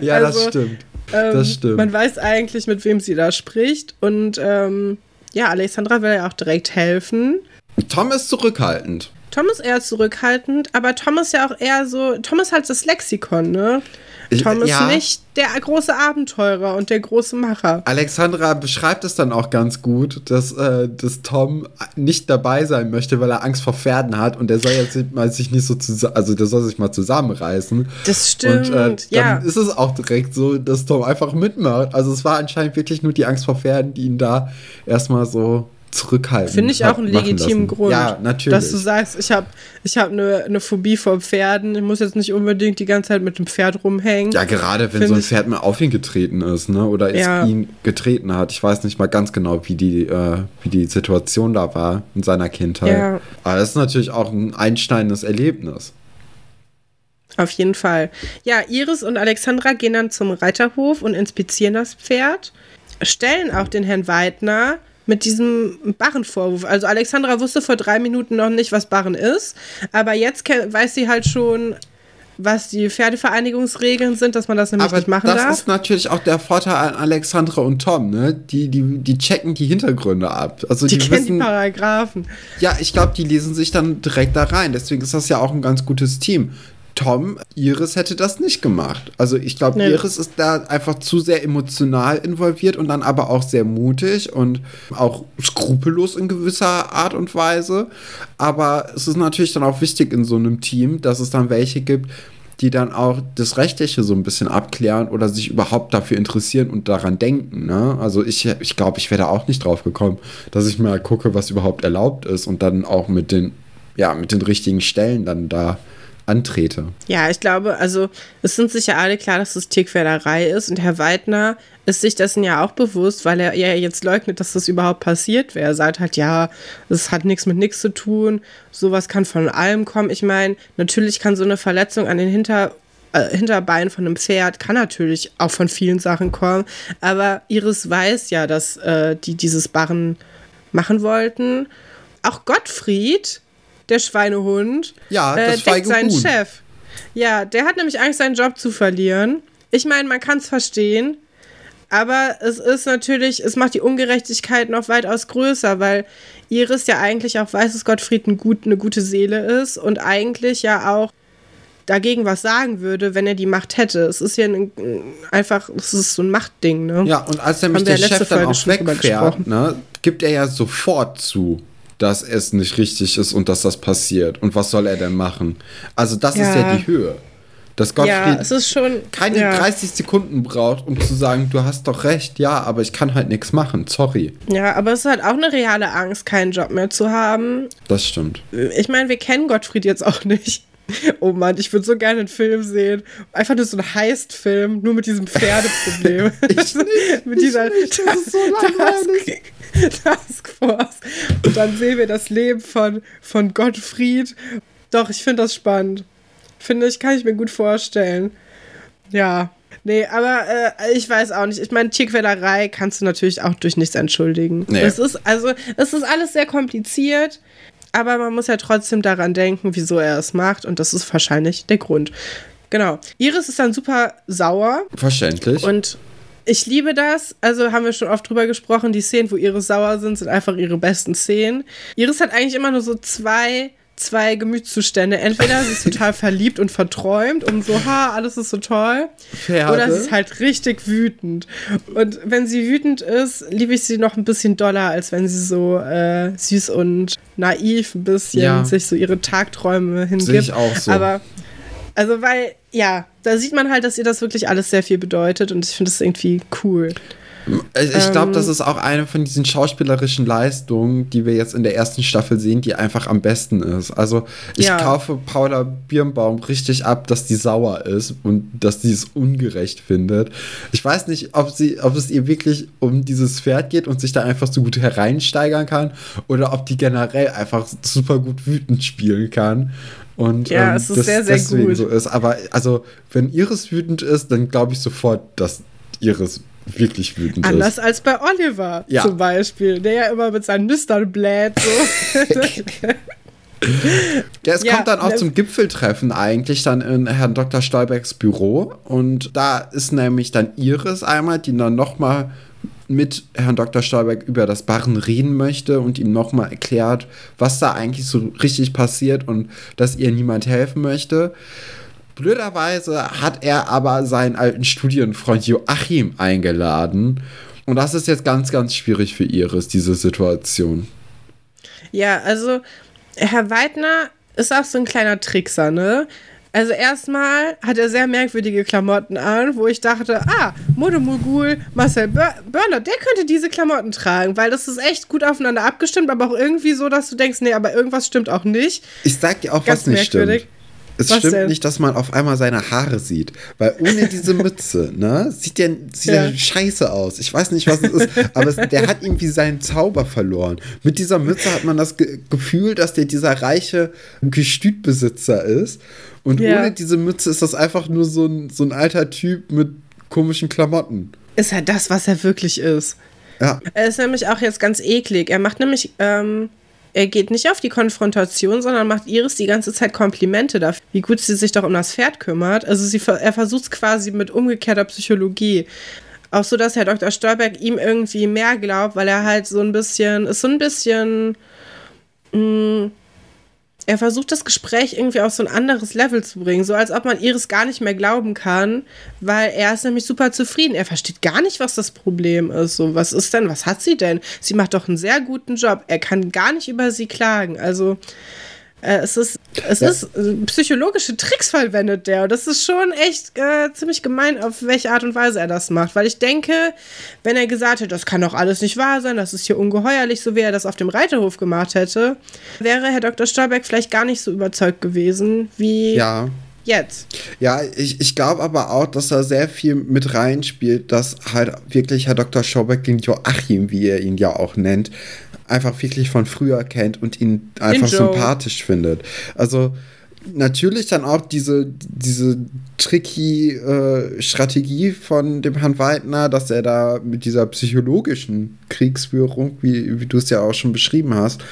ja, also, das stimmt. Ähm, das stimmt. Man weiß eigentlich, mit wem sie da spricht. Und ähm, ja, Alexandra will ja auch direkt helfen. Tom ist zurückhaltend. Tom ist eher zurückhaltend, aber Tom ist ja auch eher so, Tom ist halt das Lexikon, ne? Ich- Tom ist ja. nicht der große Abenteurer und der große Macher. Alexandra beschreibt es dann auch ganz gut, dass, äh, dass Tom nicht dabei sein möchte, weil er Angst vor Pferden hat und der soll jetzt mal sich nicht so zusammen, also der soll sich mal zusammenreißen. Das stimmt, Und äh, dann ja. ist es auch direkt so, dass Tom einfach mitmacht. Also es war anscheinend wirklich nur die Angst vor Pferden, die ihn da erstmal so zurückhalten. Finde ich auch einen legitimen lassen. Grund. Ja, natürlich. Dass du sagst, ich habe ich hab eine ne Phobie vor Pferden. Ich muss jetzt nicht unbedingt die ganze Zeit mit dem Pferd rumhängen. Ja, gerade wenn Finde so ein Pferd mal auf ihn getreten ist, ne? Oder es Ja. ihn getreten hat. Ich weiß nicht mal ganz genau, wie die, äh, wie die Situation da war in seiner Kindheit. Ja. Aber das ist natürlich auch ein einschneidendes Erlebnis. Auf jeden Fall. Ja, Iris und Alexandra gehen dann zum Reiterhof und inspizieren das Pferd. Stellen auch den Herrn Weidner mit diesem Barrenvorwurf. Also Alexandra wusste vor drei Minuten noch nicht, was Barren ist, aber jetzt weiß sie halt schon, was die Pferdevereinigungsregeln sind, dass man das nämlich Aber nicht machen das darf. ist natürlich auch der Vorteil an Alexandra und Tom, ne? Die, die, die checken die Hintergründe ab. Also die, die, kennen die wissen, Paragraphen. ja, ich glaube, die lesen sich dann direkt da rein. Deswegen ist das ja auch ein ganz gutes Team. Tom, Iris hätte das nicht gemacht. Also ich glaube, Nee. Iris ist da einfach zu sehr emotional involviert und dann aber auch sehr mutig und auch skrupellos in gewisser Art und Weise. Aber es ist natürlich dann auch wichtig in so einem Team, dass es dann welche gibt, die dann auch das Rechtliche so ein bisschen abklären oder sich überhaupt dafür interessieren und daran denken. Ne? Also ich, ich glaube, ich wäre da auch nicht drauf gekommen, dass ich mal gucke, was überhaupt erlaubt ist und dann auch mit den, ja, mit den richtigen Stellen dann da antrete. Ja, ich glaube, also es sind sicher alle klar, dass es Tierquälerei ist und Herr Weidner ist sich dessen ja auch bewusst, weil er ja jetzt leugnet, dass das überhaupt passiert wäre. Er sagt halt, ja, es hat nichts mit nichts zu tun, sowas kann von allem kommen. Ich meine, natürlich kann so eine Verletzung an den Hinter äh, Hinterbein von einem Pferd kann natürlich auch von vielen Sachen kommen, aber Iris weiß ja, dass äh, die dieses Barren machen wollten. Auch Gottfried, der Schweinehund, Ja, äh, deckt seinen Huhn. Chef. Ja, der hat nämlich Angst, seinen Job zu verlieren. Ich meine, man kann es verstehen, aber es ist natürlich, es macht die Ungerechtigkeit noch weitaus größer, weil Iris ja eigentlich auch weiß, dass Gottfried ein gut, eine gute Seele ist und eigentlich ja auch dagegen was sagen würde, wenn er die Macht hätte. Es ist ja ein, einfach, es ist so ein Machtding, ne? Ja, und als nämlich der Chef dann Folge auch schon drüber wegfährt, ne, gibt er ja sofort zu, dass es nicht richtig ist und dass das passiert. Und was soll er denn machen? Also das ist ja Ja. die Höhe. Dass ja, Gottfried es ist schon. keine ja. 30 Sekunden braucht, um zu sagen, du hast doch recht, ja, aber ich kann halt nichts machen, sorry. Ja, aber es ist halt auch eine reale Angst, keinen Job mehr zu haben. Das stimmt. Ich meine, wir kennen Gottfried jetzt auch nicht. Oh Mann, ich würde so gerne einen Film sehen. Einfach nur so ein Heist-Film, nur mit diesem Pferdeproblem. Ich nicht, mit dieser ich nicht, das ist so langweilig. Task, Taskforce. Und dann sehen wir das Leben von, von Gottfried. Doch, ich finde das spannend. Finde ich, kann ich mir gut vorstellen. Ja. Nee, aber äh, ich weiß auch nicht. Ich meine, Tierquälerei kannst du natürlich auch durch nichts entschuldigen. Nee. Es ist, also, es ist alles sehr kompliziert, aber man muss ja trotzdem daran denken, wieso er es macht. Und das ist wahrscheinlich der Grund. Genau. Iris ist dann super sauer Verständlich. und ich liebe das. Also haben wir schon oft drüber gesprochen. Die Szenen, wo Iris sauer sind, sind einfach ihre besten Szenen. Iris hat eigentlich immer nur so zwei, zwei Gemütszustände. Entweder sie ist total verliebt und verträumt und so, ha, alles ist so toll. Pferde. Oder sie ist halt richtig wütend. Und wenn sie wütend ist, liebe ich sie noch ein bisschen doller, als wenn sie so äh, süß und naiv ein bisschen Ja. sich so ihre Tagträume hingibt. Sehe ich auch so. Aber also, weil, ja, da sieht man halt, dass ihr das wirklich alles sehr viel bedeutet und ich finde es irgendwie cool. Ich, glaube, Ähm, das ist auch eine von diesen schauspielerischen Leistungen, die wir jetzt in der ersten Staffel sehen, die einfach am besten ist. Also ich Ja. kaufe Paula Birnbaum richtig ab, dass die sauer ist und dass sie es ungerecht findet. Ich weiß nicht, ob, sie, ob es ihr wirklich um dieses Pferd geht und sich da einfach so gut hereinsteigern kann oder ob die generell einfach super gut wütend spielen kann. Und Ja, ähm, es ist das sehr, sehr deswegen gut. so ist. Aber also, wenn Iris wütend ist, dann glaube ich sofort, dass Iris wirklich wütend ist. Anders als bei Oliver Ja. zum Beispiel, der ja immer mit seinen Nüstern bläht. So. Ja, es Ja, kommt dann auch zum Gipfeltreffen eigentlich dann in Herrn Dr. Stolbergs Büro und da ist nämlich dann Iris einmal, die dann nochmal mit Herrn Dr. Stolberg über das Barren reden möchte und ihm nochmal erklärt, was da eigentlich so richtig passiert und dass ihr niemand helfen möchte. Blöderweise hat er aber seinen alten Studienfreund Joachim eingeladen. Und das ist jetzt ganz, ganz schwierig für Iris, diese Situation. Ja, also Herr Weidner ist auch so ein kleiner Trickser, ne? Also erstmal hat er sehr merkwürdige Klamotten an, wo ich dachte, ah, Modemogul Marcel Börner, der könnte diese Klamotten tragen, weil das ist echt gut aufeinander abgestimmt, aber auch irgendwie so, dass du denkst, nee, aber irgendwas stimmt auch nicht. Ich sag dir auch, Ganz was nicht merkwürdig. stimmt. Es Was stimmt denn? nicht, dass man auf einmal seine Haare sieht. Weil ohne diese Mütze, ne, sieht der, sieht ja. der scheiße aus. Ich weiß nicht, was es ist, aber es, der hat irgendwie seinen Zauber verloren. Mit dieser Mütze hat man das Ge Gefühl, dass der dieser reiche Gestütbesitzer ist. Und ja. ohne diese Mütze ist das einfach nur so ein, so ein alter Typ mit komischen Klamotten. Ist er das, was er wirklich ist? Ja. Er ist nämlich auch jetzt ganz eklig. Er macht nämlich ähm, er geht nicht auf die Konfrontation, sondern macht Iris die ganze Zeit Komplimente dafür, wie gut sie sich doch um das Pferd kümmert. Also sie, er versucht es quasi mit umgekehrter Psychologie. Auch so, dass Herr Dr. Stolberg ihm irgendwie mehr glaubt, weil er halt so ein bisschen, ist so ein bisschen, mh, mm, er versucht das Gespräch irgendwie auf so ein anderes Level zu bringen, so als ob man Iris gar nicht mehr glauben kann, weil er ist nämlich super zufrieden. Er versteht gar nicht, was das Problem ist. So, was ist denn, was hat sie denn? Sie macht doch einen sehr guten Job. Er kann gar nicht über sie klagen. Also, es ist, es ja. ist äh, psychologische Tricks verwendet der. Und das ist schon echt äh, ziemlich gemein, auf welche Art und Weise er das macht. Weil ich denke, wenn er gesagt hätte, das kann doch alles nicht wahr sein, das ist hier ungeheuerlich, so wie er das auf dem Reiterhof gemacht hätte, wäre Herr Dr. Stolberg vielleicht gar nicht so überzeugt gewesen, wie ja. jetzt. Ja, ich, ich glaube aber auch, dass er sehr viel mit reinspielt, dass halt wirklich Herr Dr. Stolberg den Joachim, wie er ihn ja auch nennt, einfach wirklich von früher kennt und ihn einfach sympathisch findet. Also natürlich dann auch diese, diese tricky äh, Strategie von dem Herrn Weidner, dass er da mit dieser psychologischen Kriegsführung, wie, wie du es ja auch schon beschrieben hast,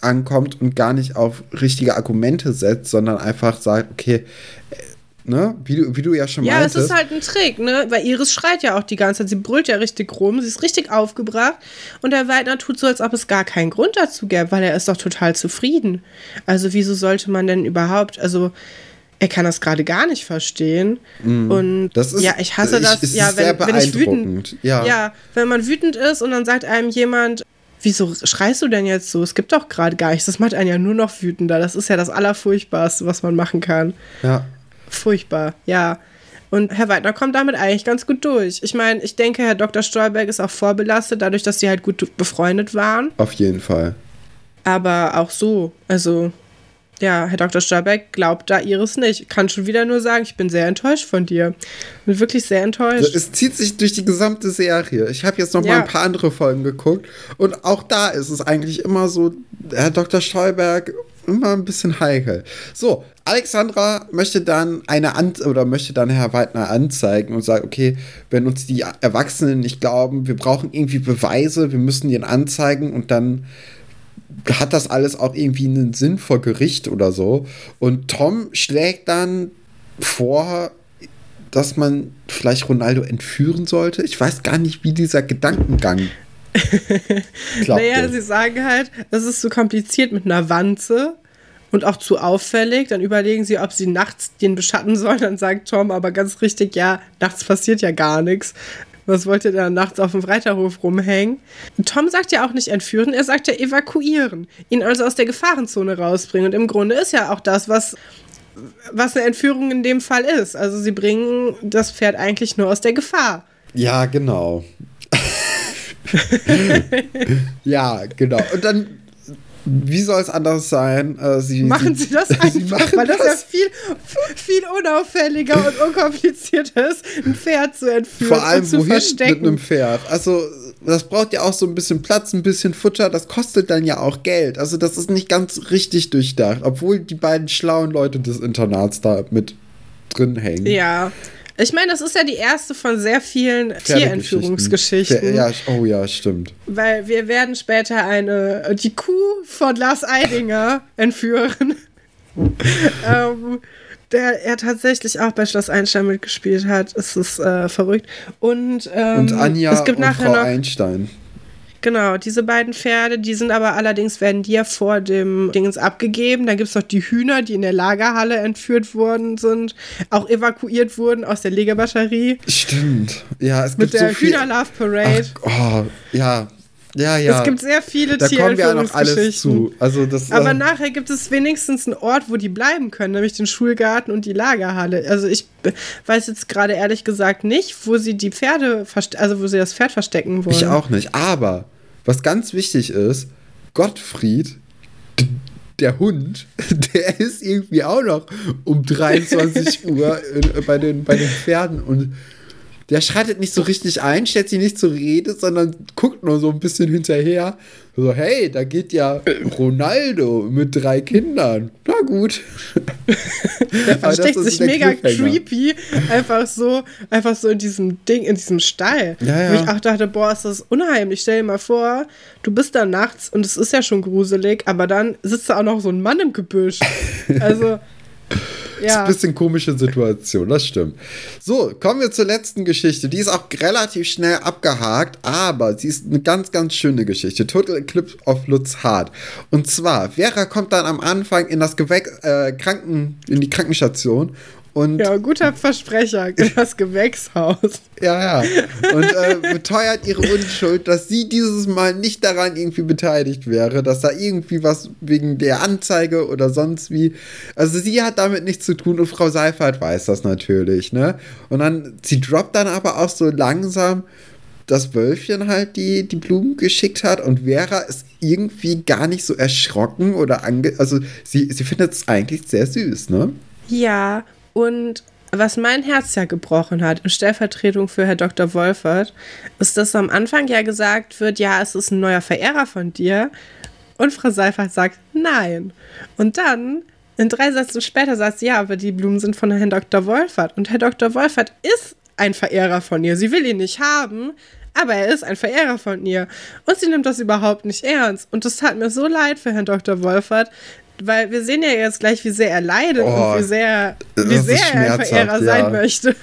ankommt und gar nicht auf richtige Argumente setzt, sondern einfach sagt, okay, ne? Wie du, wie du ja schon ja, meintest. Ja, es ist halt ein Trick, ne? Weil Iris schreit ja auch die ganze Zeit. Sie brüllt ja richtig rum. Sie ist richtig aufgebracht. Und der Weidner tut so, als ob es gar keinen Grund dazu gäbe, weil er ist doch total zufrieden. Also, wieso sollte man denn überhaupt, also. Er kann das gerade gar nicht verstehen. Mm. Und das ist, ja, ich hasse das. Ich, ja, wenn, wenn ich wütend, ja. ja, wenn man wütend ist und dann sagt einem jemand, wieso schreist du denn jetzt so? Es gibt doch gerade gar nichts. Das macht einen ja nur noch wütender. Das ist ja das Allerfurchtbarste, was man machen kann. Ja. Furchtbar, ja. Und Herr Weidner kommt damit eigentlich ganz gut durch. Ich meine, ich denke, Herr Dr. Stolberg ist auch vorbelastet, dadurch, dass sie halt gut befreundet waren. Auf jeden Fall. Aber auch so, also ja, Herr Dr. Stolberg glaubt da Iris nicht. Kann schon wieder nur sagen, ich bin sehr enttäuscht von dir. Bin wirklich sehr enttäuscht. Es zieht sich durch die gesamte Serie. Ich habe jetzt noch ja. mal ein paar andere Folgen geguckt und auch da ist es eigentlich immer so, Herr Dr. Stolberg immer ein bisschen heikel. So, Alexandra möchte dann eine An oder möchte dann Herr Weidner anzeigen und sagt, okay, wenn uns die Erwachsenen nicht glauben, wir brauchen irgendwie Beweise, wir müssen den anzeigen und dann hat das alles auch irgendwie einen Sinn vor Gericht oder so. Und Tom schlägt dann vor, dass man vielleicht Ronaldo entführen sollte. Ich weiß gar nicht, wie dieser Gedankengang naja, sie sagen halt, es ist zu kompliziert mit einer Wanze und auch zu auffällig. Dann überlegen sie, ob sie nachts den beschatten sollen. Dann sagt Tom aber ganz richtig, ja, nachts passiert ja gar nichts. Was wollt ihr da nachts auf dem Reiterhof rumhängen? Tom sagt ja auch nicht entführen, er sagt ja evakuieren. Ihn also aus der Gefahrenzone rausbringen. Und im Grunde ist ja auch das, was, was eine Entführung in dem Fall ist. Also sie bringen das Pferd eigentlich nur aus der Gefahr. Ja, genau. ja, genau. Und dann wie soll es anders sein? Äh, sie, machen Sie das einfach, sie weil das, das, ja viel, viel unauffälliger und unkomplizierter ist, ein Pferd zu entführen Vor allem und zu wohin verstecken. mit einem Pferd? Also das braucht ja auch so ein bisschen Platz, ein bisschen Futter, das kostet dann ja auch Geld. Also das ist nicht ganz richtig durchdacht, obwohl die beiden schlauen Leute des Internats da mit drin hängen. Ja, ich meine, das ist ja die erste von sehr vielen Tierentführungsgeschichten. Ja, oh ja, stimmt. Weil wir werden später eine die Kuh von Lars Eidinger entführen. ähm, der er tatsächlich auch bei Schloss Einstein mitgespielt hat. Es ist äh, verrückt. Und, ähm, Und Anja es gibt und nachher Frau noch, Einstein. Genau, diese beiden Pferde, die sind aber allerdings, werden die ja vor dem Dingens abgegeben. Dann gibt es noch die Hühner, die in der Lagerhalle entführt worden sind, auch evakuiert wurden aus der Legebatterie. Stimmt. Ja, es Mit gibt der so viel. Hühnerlove Parade. Ach, oh, ja. Ja, ja. Es gibt sehr viele da kommen wir ja noch alles zu. Also das, Aber äh, nachher gibt es wenigstens einen Ort, wo die bleiben können, nämlich den Schulgarten und die Lagerhalle. Also ich weiß jetzt gerade ehrlich gesagt nicht, wo sie die Pferde, also wo sie das Pferd verstecken wollen. Ich auch nicht. Aber was ganz wichtig ist, Gottfried, der Hund, der ist irgendwie auch noch um 23 Uhr bei, den, bei den Pferden und der schreitet nicht so richtig ein, stellt sie nicht zur Rede, sondern guckt nur so ein bisschen hinterher. So, hey, da geht ja Ronaldo mit drei Kindern. Na gut. Der versteckt sich mega creepy, einfach so, einfach so in diesem Ding, in diesem Stall. Ja, ja. Wo ich auch dachte, boah, ist das unheimlich. Stell dir mal vor, du bist da nachts und es ist ja schon gruselig, aber dann sitzt da auch noch so ein Mann im Gebüsch. Also, Ist ja. ein bisschen komische Situation, das stimmt. So, kommen wir zur letzten Geschichte. Die ist auch relativ schnell abgehakt, aber sie ist eine ganz, ganz schöne Geschichte. Total Eclipse of Lutz Hart. Und zwar, Vera kommt dann am Anfang in das Gewäck, äh, Kranken, in die Krankenstation und Ja, guter Versprecher, das Gewächshaus. ja, ja. Und äh, beteuert ihre Unschuld, dass sie dieses Mal nicht daran irgendwie beteiligt wäre, dass da irgendwie was wegen der Anzeige oder sonst wie. Also sie hat damit nichts zu tun und Frau Seifert weiß das natürlich, ne? Und dann, sie droppt dann aber auch so langsam das Wölfchen halt, die die Blumen geschickt hat und Vera ist irgendwie gar nicht so erschrocken oder ange... Also sie, sie findet es eigentlich sehr süß, ne? Ja, und was mein Herz ja gebrochen hat, in Stellvertretung für Herr Dr. Wolfert, ist, dass am Anfang ja gesagt wird, ja, es ist ein neuer Verehrer von dir. Und Frau Seifert sagt, nein. Und dann, in drei Sätzen später, sagt sie, ja, aber die Blumen sind von Herrn Dr. Wolfert. Und Herr Dr. Wolfert ist ein Verehrer von ihr. Sie will ihn nicht haben, aber er ist ein Verehrer von ihr. Und sie nimmt das überhaupt nicht ernst. Und das tat mir so leid für Herrn Dr. Wolfert, weil wir sehen ja jetzt gleich, wie sehr er leidet Oh, und wie sehr, wie sehr er Verehrer ja. sein möchte.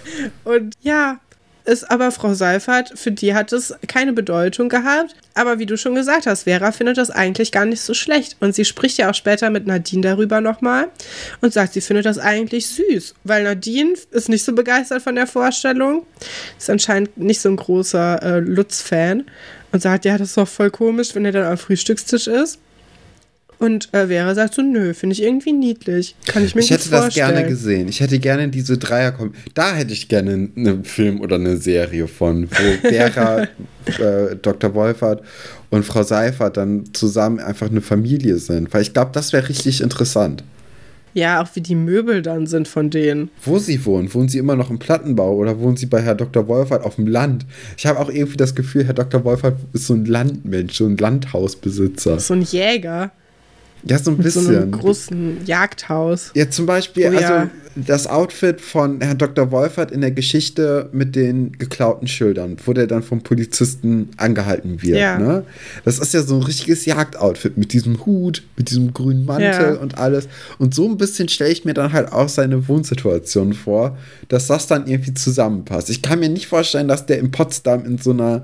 Und ja, ist aber Frau Seifert, für die hat es keine Bedeutung gehabt. Aber wie du schon gesagt hast, Vera findet das eigentlich gar nicht so schlecht. Und sie spricht ja auch später mit Nadine darüber nochmal und sagt, sie findet das eigentlich süß. Weil Nadine ist nicht so begeistert von der Vorstellung. Ist anscheinend nicht so ein großer äh, Lutz-Fan. Und sagt, ja, das ist doch voll komisch, wenn er dann am Frühstückstisch ist. Und äh, Vera sagt so, nö, finde ich irgendwie niedlich. Kann ich mir Ich gut hätte das vorstellen. gerne gesehen. Ich hätte gerne diese Dreier kommen. Da hätte ich gerne einen Film oder eine Serie von, wo Vera, äh, Dr. Wolfert und Frau Seifert dann zusammen einfach eine Familie sind. Weil ich glaube, das wäre richtig interessant. Ja, auch wie die Möbel dann sind von denen. Wo sie wohnen. Wohnen sie immer noch im Plattenbau oder wohnen sie bei Herr Dr. Wolfert auf dem Land? Ich habe auch irgendwie das Gefühl, Herr Dr. Wolfert ist so ein Landmensch, so ein Landhausbesitzer. So ein Jäger Ja, so ein mit so bisschen. einem großen Jagdhaus. Ja, zum Beispiel, Oh ja. also das Outfit von Herrn Dr. Wolfert in der Geschichte mit den geklauten Schildern, wo der dann vom Polizisten angehalten wird. Ja. Ne? Das ist ja so ein richtiges Jagdoutfit mit diesem Hut, mit diesem grünen Mantel Ja. und alles. Und so ein bisschen stelle ich mir dann halt auch seine Wohnsituation vor, dass das dann irgendwie zusammenpasst. Ich kann mir nicht vorstellen, dass der in Potsdam in so einer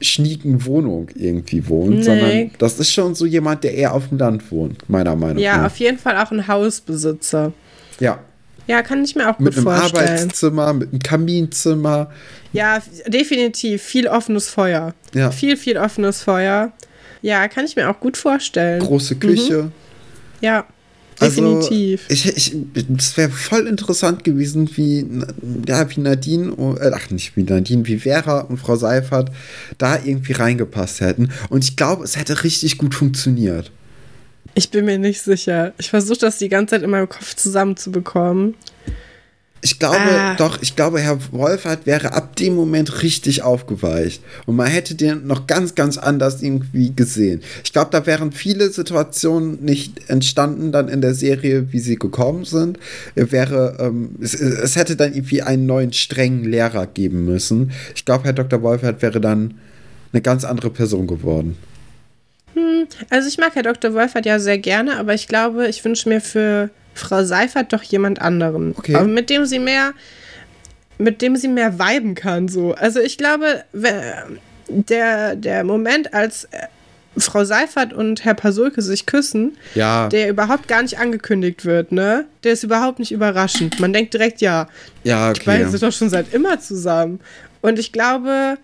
schnieken Wohnung irgendwie wohnt, Nee. sondern das ist schon so jemand, der eher auf dem Land wohnt, meiner Meinung Ja, nach. auf jeden Fall auch ein Hausbesitzer. Ja, Ja, kann ich mir auch gut mit einem vorstellen. Arbeitszimmer, mit einem Kaminzimmer. Ja, definitiv. Viel offenes Feuer. Ja. Viel, viel offenes Feuer. Ja, kann ich mir auch gut vorstellen. Große Küche. ja, Also, definitiv. ich, ich, es wäre voll interessant gewesen, wie, ja, wie Nadine, äh, ach nicht wie Nadine, wie Vera und Frau Seifert da irgendwie reingepasst hätten. Und ich glaube, es hätte richtig gut funktioniert. Ich bin mir nicht sicher. Ich versuche das die ganze Zeit in meinem Kopf zusammenzubekommen. Ich glaube, Ah. doch, ich glaube, Herr Wolfert wäre ab dem Moment richtig aufgeweicht. Und man hätte den noch ganz, ganz anders irgendwie gesehen. Ich glaube, da wären viele Situationen nicht entstanden dann in der Serie, wie sie gekommen sind. Er wäre, ähm, es, es hätte dann irgendwie einen neuen strengen Lehrer geben müssen. Ich glaube, Herr Dr. Wolfert wäre dann eine ganz andere Person geworden. Also ich mag Herr Dr. Wolfert ja sehr gerne, aber ich glaube, ich wünsche mir für Frau Seifert doch jemand anderen. Okay. Aber mit dem sie mehr, mit dem sie mehr viben kann, so. Also ich glaube, der, der Moment, als äh, Frau Seifert und Herr Pasulke sich küssen, ja. der überhaupt gar nicht angekündigt wird, ne? Der ist überhaupt nicht überraschend. Man denkt direkt, ja, ja okay. die beiden sind doch schon seit immer zusammen. Und ich glaube,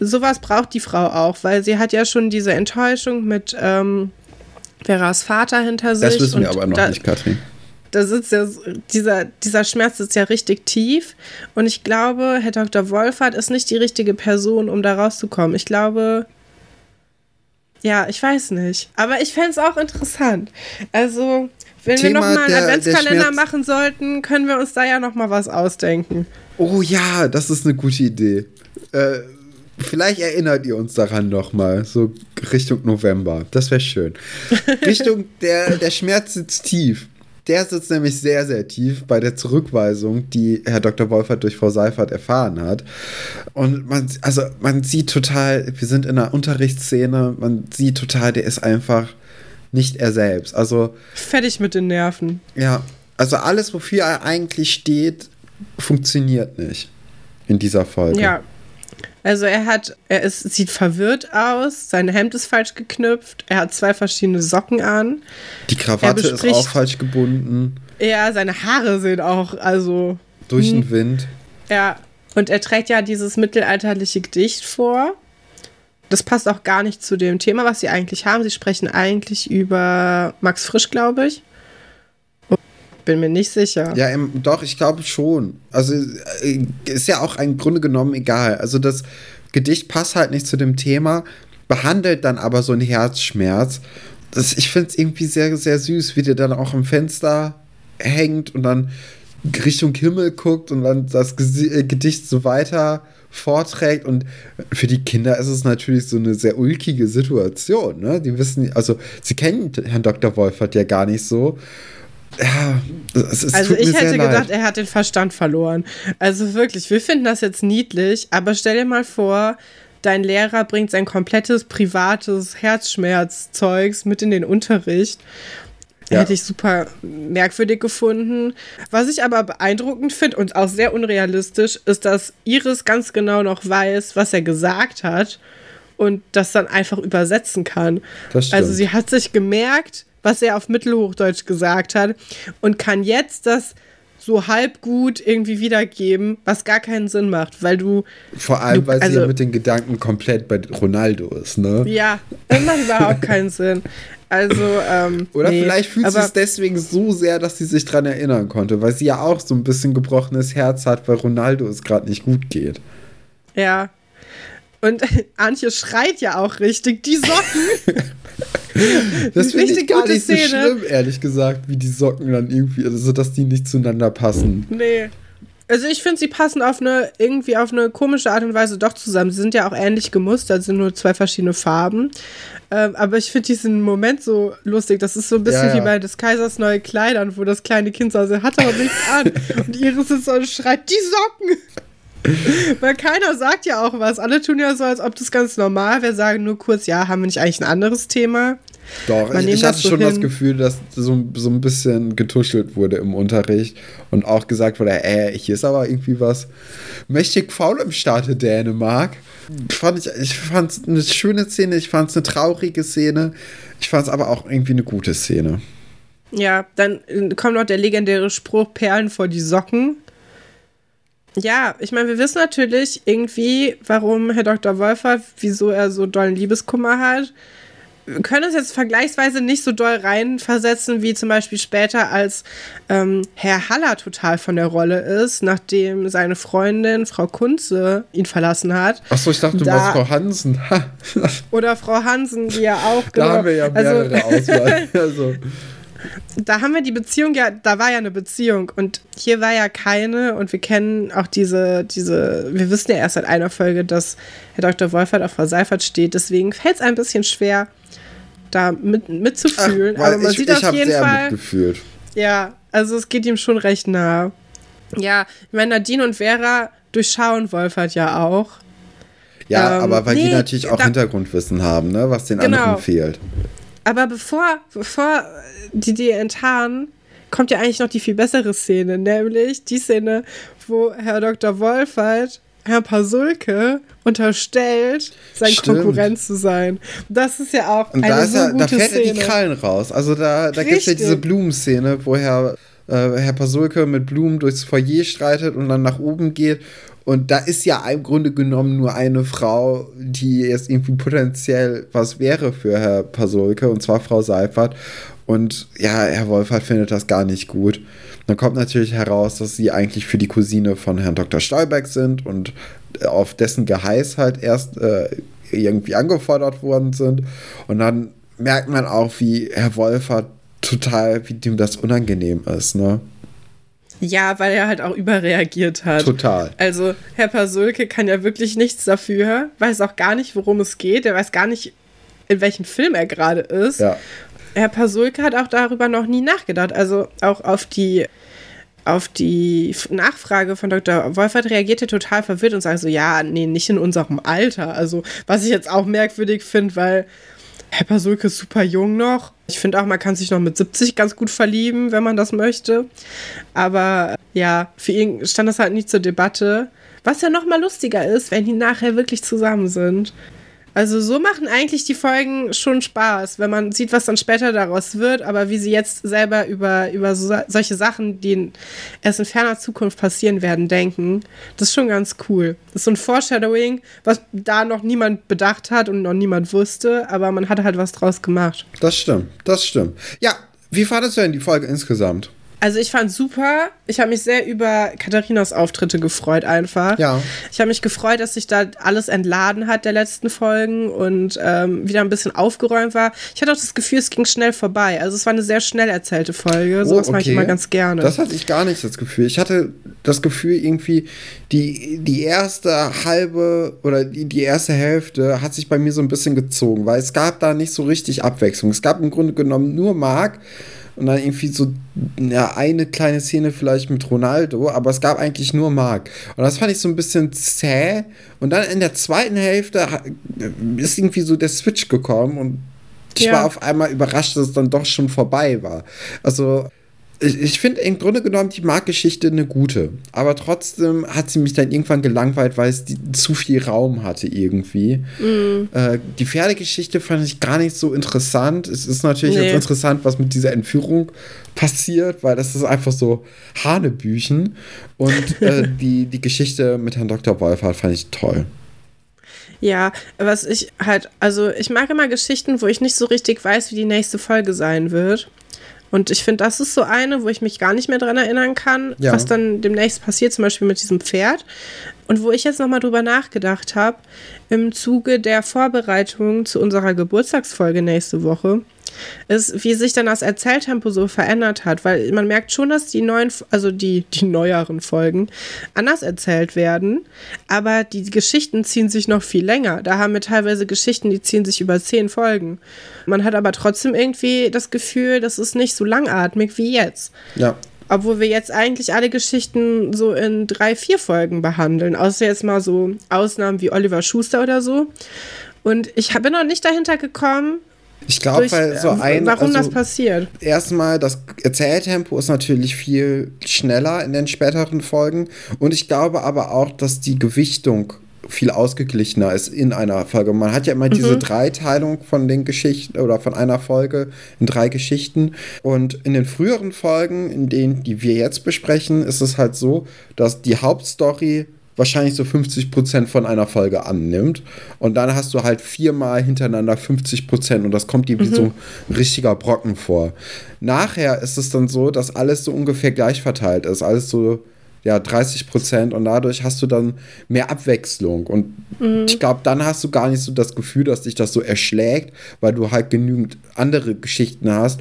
sowas braucht die Frau auch, weil sie hat ja schon diese Enttäuschung mit ähm, Veras Vater hinter sich. Das wissen wir aber noch da, nicht, Katrin. Da sitzt ja, dieser, dieser Schmerz sitzt ja richtig tief. Und ich glaube, Herr Dr. Wolfert ist nicht die richtige Person, um da rauszukommen. Ich glaube, ja, ich weiß nicht. Aber ich fände es auch interessant. Also, wenn Thema wir nochmal einen Adventskalender machen sollten, können wir uns da ja nochmal was ausdenken. Oh ja, das ist eine gute Idee. Äh, Vielleicht erinnert ihr uns daran nochmal, so Richtung November. Das wäre schön. Richtung, der, der Schmerz sitzt tief. Der sitzt nämlich sehr, sehr tief bei der Zurückweisung, die Herr Dr. Wolfert durch Frau Seifert erfahren hat. Und man, also man sieht total, wir sind in einer Unterrichtsszene, man sieht total, der ist einfach nicht er selbst. Also. Fertig mit den Nerven. Ja, also alles, wofür er eigentlich steht, funktioniert nicht in dieser Folge. Ja, also er hat, er ist, sieht verwirrt aus, sein Hemd ist falsch geknüpft, er hat zwei verschiedene Socken an. Die Krawatte ist auch falsch gebunden. Ja, seine Haare sehen auch, also. Durch den. Wind. Ja, und er trägt ja dieses mittelalterliche Gedicht vor. Das passt auch gar nicht zu dem Thema, was sie eigentlich haben. Sie sprechen eigentlich über Max Frisch, glaube ich bin mir nicht sicher. Ja, im, doch, ich glaube schon. Also äh, ist ja auch im Grunde genommen egal. Also das Gedicht passt halt nicht zu dem Thema, behandelt dann aber so einen Herzschmerz. Das, ich finde es irgendwie sehr, sehr süß, wie der dann auch im Fenster hängt und dann Richtung Himmel guckt und dann das äh, Gedicht so weiter vorträgt. Und für die Kinder ist es natürlich so eine sehr ulkige Situation. Ne? Die wissen, also sie kennen Herrn Dr. Wolfert ja gar nicht so. Ja, es, es also ich hätte gedacht, er hat den Verstand verloren. Also wirklich, wir finden das jetzt niedlich, aber stell dir mal vor, dein Lehrer bringt sein komplettes privates Herzschmerzzeugs mit in den Unterricht. Ja. Hätte ich super merkwürdig gefunden. Was ich aber beeindruckend finde und auch sehr unrealistisch, ist, dass Iris ganz genau noch weiß, was er gesagt hat und das dann einfach übersetzen kann. Also sie hat sich gemerkt, was er auf Mittelhochdeutsch gesagt hat und kann jetzt das so halb gut irgendwie wiedergeben, was gar keinen Sinn macht, weil du. Vor allem, du, weil also, sie ja mit den Gedanken komplett bei Ronaldo ist, ne? Ja, das macht überhaupt keinen Sinn. Also, ähm, Oder nee, vielleicht fühlt sie es deswegen so sehr, dass sie sich dran erinnern konnte, weil sie ja auch so ein bisschen gebrochenes Herz hat, weil Ronaldo es gerade nicht gut geht. Ja. Und Antje schreit ja auch richtig, die Socken. das finde ich gar nicht Szene. so schlimm, ehrlich gesagt, wie die Socken dann irgendwie, also dass die nicht zueinander passen. Nee. Also ich finde, sie passen auf eine, irgendwie auf eine komische Art und Weise doch zusammen. Sie sind ja auch ähnlich gemustert, sind nur zwei verschiedene Farben. Ähm, aber ich finde diesen Moment so lustig. Das ist so ein bisschen ja, ja. wie bei des Kaisers neue Kleidern, wo das kleine Kind so, also hat aber nichts an. und Iris ist so und schreit, die Socken! Weil keiner sagt ja auch was. Alle tun ja so, als ob das ganz normal wäre, sagen nur kurz, ja, haben wir nicht eigentlich ein anderes Thema? Doch, ich, ich hatte so schon hin. das Gefühl, dass so, so ein bisschen getuschelt wurde im Unterricht und auch gesagt wurde, äh, hier ist aber irgendwie was mächtig faul im Staate Dänemark. Fand ich ich fand es eine schöne Szene, ich fand es eine traurige Szene, ich fand es aber auch irgendwie eine gute Szene. Ja, dann kommt noch der legendäre Spruch Perlen vor die Socken. Ja, ich meine, wir wissen natürlich irgendwie, warum Herr Dr. Wolfer, wieso er so dollen Liebeskummer hat. Wir können uns jetzt vergleichsweise nicht so doll reinversetzen, wie zum Beispiel später, als ähm, Herr Haller total von der Rolle ist, nachdem seine Freundin, Frau Kunze, ihn verlassen hat. Achso, ich dachte, du da, Frau Hansen. oder Frau Hansen, die ja auch. Da genau, haben wir ja mehrere also, Auswahl. Also da haben wir die Beziehung ja, da war ja eine Beziehung und hier war ja keine und wir kennen auch diese, diese, wir wissen ja erst seit einer Folge, dass Herr Dr. Wolfert auf Frau Seifert steht, deswegen fällt es ein bisschen schwer, da mit, mitzufühlen, Ach, aber man ich, sieht ich auf jeden sehr Fall. Mitgefühlt. Ja, also es geht ihm schon recht nah. Ja, ich meine, Nadine und Vera durchschauen Wolfert ja auch. Ja, ähm, aber weil nee, die natürlich auch da, Hintergrundwissen haben, ne, was den genau. anderen fehlt. Aber bevor, bevor die die enttarnen, kommt ja eigentlich noch die viel bessere Szene, nämlich die Szene, wo Herr Dr. Wolfert Herr Pasulke unterstellt, sein Stimmt. Konkurrent zu sein. Das ist ja auch Und eine da, so er, gute da fährt Szene. er die Krallen raus. Also da, da gibt es ja diese Blumenszene, wo Herr, äh, Herr Pasulke mit Blumen durchs Foyer streitet und dann nach oben geht. Und da ist ja im Grunde genommen nur eine Frau, die jetzt irgendwie potenziell was wäre für Herr Pasulke, und zwar Frau Seifert. Und ja, Herr Wolfert findet das gar nicht gut. Dann kommt natürlich heraus, dass sie eigentlich für die Cousine von Herrn Dr. Stolberg sind und auf dessen Geheiß halt erst äh, irgendwie angefordert worden sind. Und dann merkt man auch, wie Herr Wolfert total, wie dem das unangenehm ist, ne? Ja, weil er halt auch überreagiert hat. Total. Also, Herr Pasulke kann ja wirklich nichts dafür, weiß auch gar nicht, worum es geht. Er weiß gar nicht, in welchem Film er gerade ist. Ja. Herr Pasulke hat auch darüber noch nie nachgedacht. Also auch auf die, auf die Nachfrage von Dr. Wolfert reagierte total verwirrt und sagt so, ja, nee, nicht in unserem Alter. Also was ich jetzt auch merkwürdig finde, weil Herr Pasulke ist super jung noch. Ich finde auch, man kann sich noch mit 70 ganz gut verlieben, wenn man das möchte. Aber ja, für ihn stand das halt nie zur Debatte. Was ja noch mal lustiger ist, wenn die nachher wirklich zusammen sind. Also so machen eigentlich die Folgen schon Spaß, wenn man sieht, was dann später daraus wird, aber wie sie jetzt selber über, über so, solche Sachen, die in, erst in ferner Zukunft passieren werden, denken, das ist schon ganz cool. Das ist so ein Foreshadowing, was da noch niemand bedacht hat und noch niemand wusste, aber man hat halt was draus gemacht. Das stimmt, das stimmt. Ja, wie fandest du denn die Folge insgesamt? Also ich fand super. Ich habe mich sehr über Katharinas Auftritte gefreut einfach. Ja. Ich habe mich gefreut, dass sich da alles entladen hat der letzten Folgen und ähm, wieder ein bisschen aufgeräumt war. Ich hatte auch das Gefühl, es ging schnell vorbei. Also es war eine sehr schnell erzählte Folge. Sowas Oh, mache ich immer ganz gerne. Das hatte ich gar nicht das Gefühl. Ich hatte das Gefühl, irgendwie, die, die erste halbe oder die, die erste Hälfte hat sich bei mir so ein bisschen gezogen, weil es gab da nicht so richtig Abwechslung. Es gab im Grunde genommen nur Marc und dann irgendwie so ja, eine kleine Szene vielleicht mit Ronaldo, aber es gab eigentlich nur Marc. Und das fand ich so ein bisschen zäh. Und dann in der zweiten Hälfte ist irgendwie so der Switch gekommen und ich Ja. war auf einmal überrascht, dass es dann doch schon vorbei war. Also, ich, ich finde im Grunde genommen die Marktgeschichte eine gute. Aber trotzdem hat sie mich dann irgendwann gelangweilt, weil es die, zu viel Raum hatte irgendwie. Äh, die Pferdegeschichte fand ich gar nicht so interessant. Es ist natürlich Nee. jetzt interessant, was mit dieser Entführung passiert, weil das ist einfach so Hanebüchen. Und äh, die, die Geschichte mit Herrn Dr. Wolfert fand ich toll. Ja, was ich halt, also ich mag immer Geschichten, wo ich nicht so richtig weiß, wie die nächste Folge sein wird. Und ich finde, das ist so eine, wo ich mich gar nicht mehr dran erinnern kann, Ja. was dann demnächst passiert, zum Beispiel mit diesem Pferd. Und wo ich jetzt nochmal drüber nachgedacht habe, im Zuge der Vorbereitung zu unserer Geburtstagsfolge nächste Woche, ist, wie sich dann das Erzähltempo so verändert hat, weil man merkt schon, dass die neuen, also die, die neueren Folgen anders erzählt werden, aber die Geschichten ziehen sich noch viel länger. Da haben wir teilweise Geschichten, die ziehen sich über zehn Folgen. Man hat aber trotzdem irgendwie das Gefühl, das ist nicht so langatmig wie jetzt. Ja. Obwohl wir jetzt eigentlich alle Geschichten so in drei, vier Folgen behandeln. Außer jetzt mal so Ausnahmen wie Oliver Schuster oder so. Und ich bin noch nicht dahinter gekommen, Ich glaube, weil so äh, ein. warum also, das passiert. erstmal, das Erzähltempo ist natürlich viel schneller in den späteren Folgen. Und ich glaube aber auch, dass die Gewichtung viel ausgeglichener ist in einer Folge. Man hat ja immer diese Dreiteilung von den Geschichten oder von einer Folge in drei Geschichten. Und in den früheren Folgen, in denen, die wir jetzt besprechen, ist es halt so, dass die Hauptstory wahrscheinlich so 50 Prozent von einer Folge annimmt. Und dann hast du halt viermal hintereinander 50 Prozent und das kommt dir wie so ein richtiger Brocken vor. Nachher ist es dann so, dass alles so ungefähr gleich verteilt ist. Alles so, ja, 30 Prozent und dadurch hast du dann mehr Abwechslung. Und ich glaube, dann hast du gar nicht so das Gefühl, dass dich das so erschlägt, weil du halt genügend andere Geschichten hast,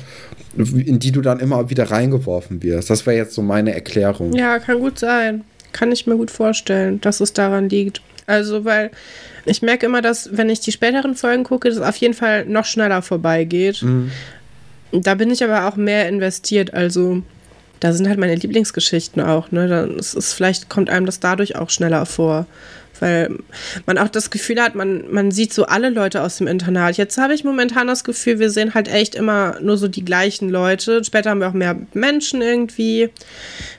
in die du dann immer wieder reingeworfen wirst. Das wäre jetzt so meine Erklärung. Ja, kann gut sein. Kann ich mir gut vorstellen, dass es daran liegt. Also, weil ich merke immer, dass, wenn ich die späteren Folgen gucke, das auf jeden Fall noch schneller vorbeigeht. Da bin ich aber auch mehr investiert. Also, da sind halt meine Lieblingsgeschichten auch, ne? Dann ist es, vielleicht kommt einem das dadurch auch schneller vor. Weil man auch das Gefühl hat, man, man sieht so alle Leute aus dem Internat. Jetzt habe ich momentan das Gefühl, wir sehen halt echt immer nur so die gleichen Leute. Später haben wir auch mehr Menschen irgendwie.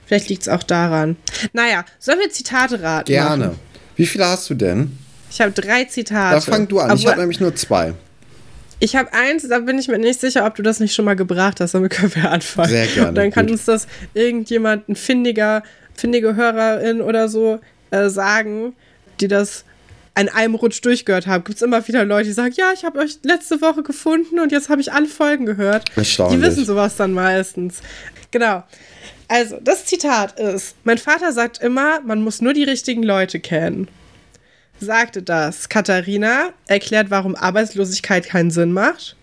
Vielleicht liegt es auch daran. Naja, sollen wir Zitate raten? Gerne. Machen? Wie viele hast du denn? Ich habe drei Zitate. Da fang du an. ich habe nämlich nur zwei. Ich habe eins, da bin ich mir nicht sicher, ob du das nicht schon mal gebracht hast. Damit können wir anfangen. Sehr gerne. Und dann kann gut. uns das irgendjemand, ein findiger, findige Hörerin oder so äh, sagen, die das an einem Rutsch durchgehört haben. Gibt es immer wieder Leute, die sagen, ja, ich habe euch letzte Woche gefunden und jetzt habe ich alle Folgen gehört. Die wissen sowas dann meistens. Genau. Also, das Zitat ist, mein Vater sagt immer, man muss nur die richtigen Leute kennen. Sagte das Katharina, erklärt, warum Arbeitslosigkeit keinen Sinn macht.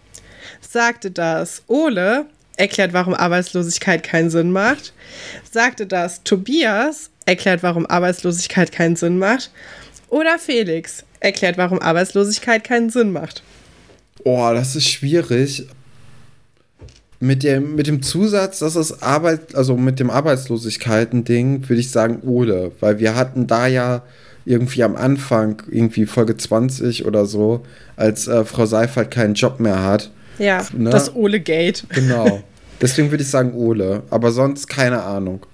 Sagte das Ole, erklärt, warum Arbeitslosigkeit keinen Sinn macht. Sagte das Tobias, erklärt, warum Arbeitslosigkeit keinen Sinn macht. Oder Felix, erklärt, warum Arbeitslosigkeit keinen Sinn macht. Oh, das ist schwierig. Mit dem, mit dem Zusatz, dass es Arbeit, also mit dem Arbeitslosigkeiten-Ding, würde ich sagen Ole, weil wir hatten da ja irgendwie am Anfang, irgendwie Folge 20 oder so, als äh, Frau Seifert keinen Job mehr hat. Ja, Ne? das Ole-Gate. Genau. Deswegen würde ich sagen Ole, aber sonst keine Ahnung.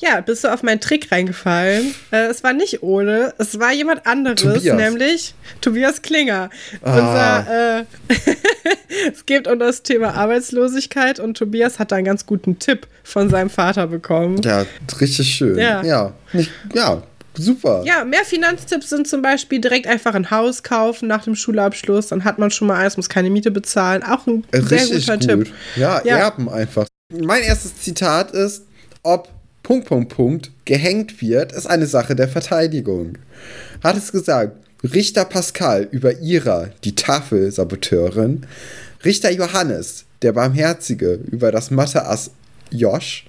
Ja, bist du auf meinen Trick reingefallen? Äh, es war nicht Ole, es war jemand anderes, Tobias. nämlich Tobias Klinger. Ah. Unser, äh, es geht um das Thema Arbeitslosigkeit und Tobias hat da einen ganz guten Tipp von seinem Vater bekommen. Ja, richtig schön. Ja. Ja, nicht, ja super. Ja, mehr Finanztipps sind zum Beispiel direkt einfach ein Haus kaufen nach dem Schulabschluss. Dann hat man schon mal eins, muss keine Miete bezahlen. Auch ein Äh, sehr Richtig guter gut. Tipp. Ja, Ja. Erben einfach. Mein erstes Zitat ist, ob Punkt, Punkt, Punkt gehängt wird, ist eine Sache der Verteidigung. Hat es gesagt, Richter Pascal über Ira, die Tafelsaboteurin, Richter Johannes, der Barmherzige, über das Mathe-Ass Josh,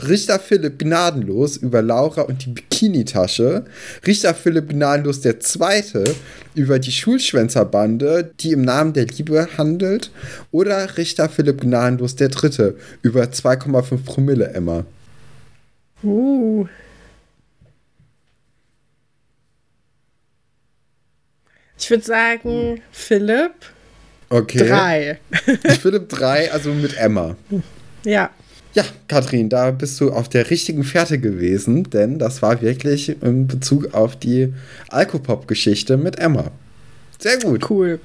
Richter Philipp Gnadenlos über Laura und die Bikini-Tasche, Richter Philipp Gnadenlos der Zweite über die Schulschwänzerbande, die im Namen der Liebe handelt, oder Richter Philipp Gnadenlos der Dritte über 2,5 Promille Emma. Uh. Ich würde sagen, Philipp Okay. 3. Philipp 3, also mit Emma. Ja. Ja, Katrin, da bist du auf der richtigen Fährte gewesen, denn das war wirklich in Bezug auf die Alkopop-Geschichte mit Emma. Sehr gut. Cool.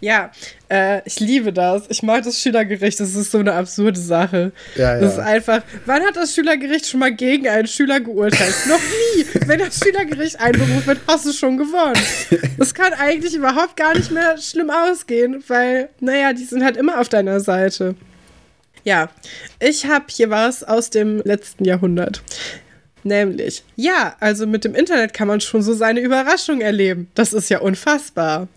Ja, äh, ich liebe das. Ich mag das Schülergericht. Das ist so eine absurde Sache. Ja, Das ist ja. einfach. Wann hat das Schülergericht schon mal gegen einen Schüler geurteilt? Noch nie. Wenn das Schülergericht einberufen wird, hast du schon gewonnen. Das kann eigentlich überhaupt gar nicht mehr schlimm ausgehen, weil, naja, die sind halt immer auf deiner Seite. Ja, ich habe hier was aus dem letzten Jahrhundert. Nämlich, ja, also mit dem Internet kann man schon so seine Überraschung erleben. Das ist ja unfassbar.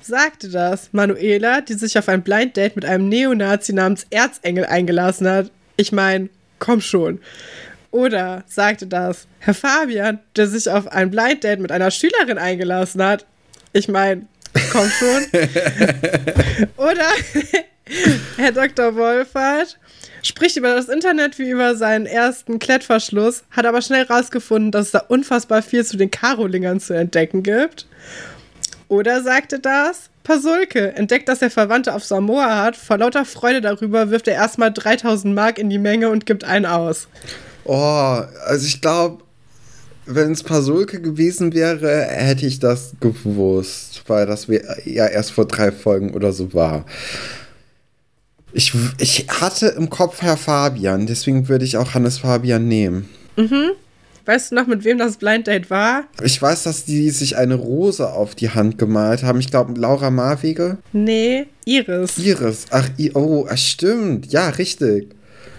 Sagte das Manuela, die sich auf ein Blind Date mit einem Neonazi namens Erzengel eingelassen hat. Ich meine, komm schon. Oder sagte das Herr Fabian, der sich auf ein Blind Date mit einer Schülerin eingelassen hat. Ich meine, komm schon. Oder Herr Dr. Wolfert spricht über das Internet wie über seinen ersten Klettverschluss, hat aber schnell rausgefunden, dass es da unfassbar viel zu den Karolingern zu entdecken gibt. Oder sagte das Pasulke, entdeckt, dass er Verwandte auf Samoa hat. Vor lauter Freude darüber wirft er erstmal 3000 Mark in die Menge und gibt einen aus. Oh, also ich glaube, wenn es Pasulke gewesen wäre, hätte ich das gewusst, weil das ja erst vor drei Folgen oder so war. Ich, ich hatte im Kopf Herr Fabian, deswegen würde ich auch Hannes Fabian nehmen. Weißt du noch, mit wem das Blind Date war? Ich weiß, dass die sich eine Rose auf die Hand gemalt haben. Ich glaube, Laura Marwege. Nee, Iris. Iris. Ach, oh, stimmt. Ja, richtig.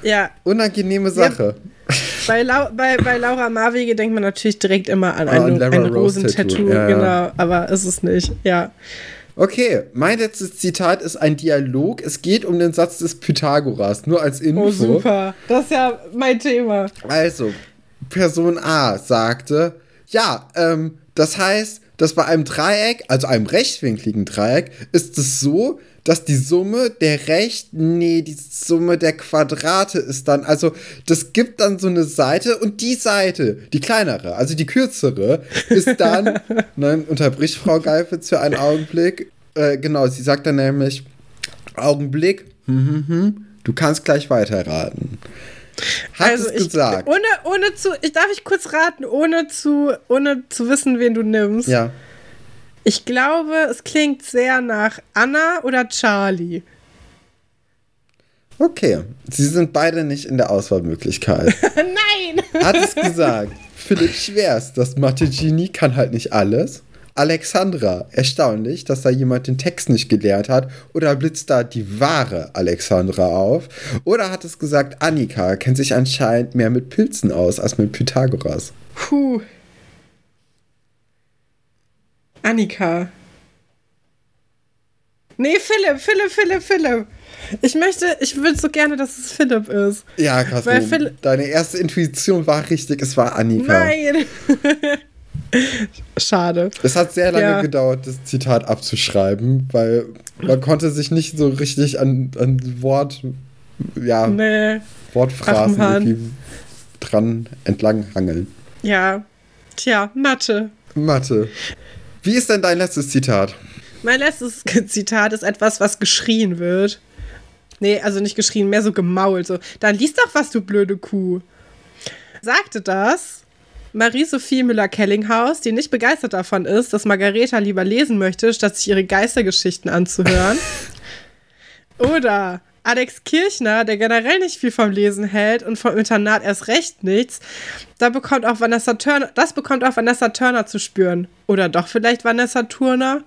Ja, Unangenehme Sache. bei, Lau bei, bei Laura Marwege denkt man natürlich direkt immer an Ah, ein, Lara ein Rose Rosentattoo. Tattoo, ja, ja. genau, aber ist es nicht. Ja. Okay, mein letztes Zitat ist ein Dialog. Es geht um den Satz des Pythagoras, nur als Info. Oh, super. Das ist ja mein Thema. Also, Person A sagte, ja, ähm, das heißt, dass bei einem Dreieck, also einem rechtwinkligen Dreieck, ist es so, dass die Summe der rechten, nee, die Summe der Quadrate ist dann, also das gibt dann so eine Seite und die Seite, die kleinere, also die kürzere, ist dann, dann unterbricht Frau Geifitz für einen Augenblick, äh, genau, sie sagt dann nämlich, Augenblick, hm, hm, hm, du kannst gleich weiterraten. Hat also es ich, gesagt. Ohne, ohne zu, ich darf ich kurz raten, ohne zu, ohne zu wissen, wen du nimmst. Ja. Ich glaube, es klingt sehr nach Anna oder Charlie. Okay, sie sind beide nicht in der Auswahlmöglichkeit. Nein! Hat es gesagt. Philipp Schwers, das Mathe-Genie kann halt nicht alles. Alexandra, erstaunlich, dass da jemand den Text nicht gelernt hat. Oder blitzt da die wahre Alexandra auf? Oder hat es gesagt, Annika kennt sich anscheinend mehr mit Pilzen aus als mit Pythagoras? Puh. Annika. Nee, Philipp, Philipp, Philipp, Philipp. Ich möchte, ich würde so gerne, dass es Philipp ist. Ja, krass. Weil Philipp- Deine erste Intuition war richtig, es war Annika. Nein. Schade. Es hat sehr lange Ja. gedauert, das Zitat abzuschreiben, weil man konnte sich nicht so richtig an, an Wort, ja, Nee. Wortphrasen irgendwie dran entlanghangeln. Ja. Tja, Mathe. Mathe. Wie ist denn dein letztes Zitat? Mein letztes Zitat ist etwas, was geschrien wird. Nee, also nicht geschrien, mehr so gemault. So, dann liest doch was, du blöde Kuh. Sagte das Marie-Sophie Müller-Kellinghaus, die nicht begeistert davon ist, dass Margareta lieber lesen möchte, statt sich ihre Geistergeschichten anzuhören. Oder Alex Kirchner, der generell nicht viel vom Lesen hält und vom Internat erst recht nichts, da bekommt auch Vanessa Turner, das bekommt auch Vanessa Turner zu spüren. Oder doch vielleicht Vanessa Turner?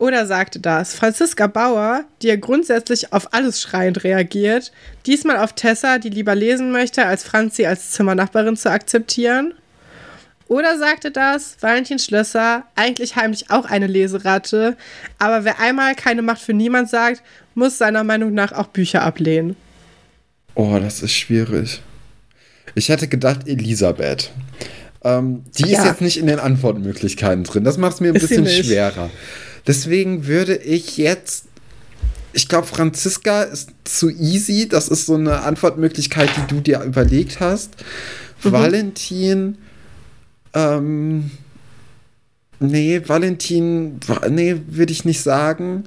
Oder sagte das Franziska Bauer, die ja grundsätzlich auf alles schreiend reagiert, diesmal auf Tessa, die lieber lesen möchte, als Franzi als Zimmernachbarin zu akzeptieren? Oder sagte das Valentin Schlösser, eigentlich heimlich auch eine Leseratte, aber wer einmal keine Macht für niemand sagt, muss seiner Meinung nach auch Bücher ablehnen. Oh, das ist schwierig. Ich hätte gedacht Elisabeth. Ähm, die ist Ja. jetzt nicht in den Antwortmöglichkeiten drin. Das macht es mir ein Ist bisschen schwerer. Deswegen würde ich jetzt. Ich glaube, Franziska ist zu easy. Das ist so eine Antwortmöglichkeit, die du dir überlegt hast. Mhm. Valentin. Ähm. Nee, Valentin. Nee, würde ich nicht sagen.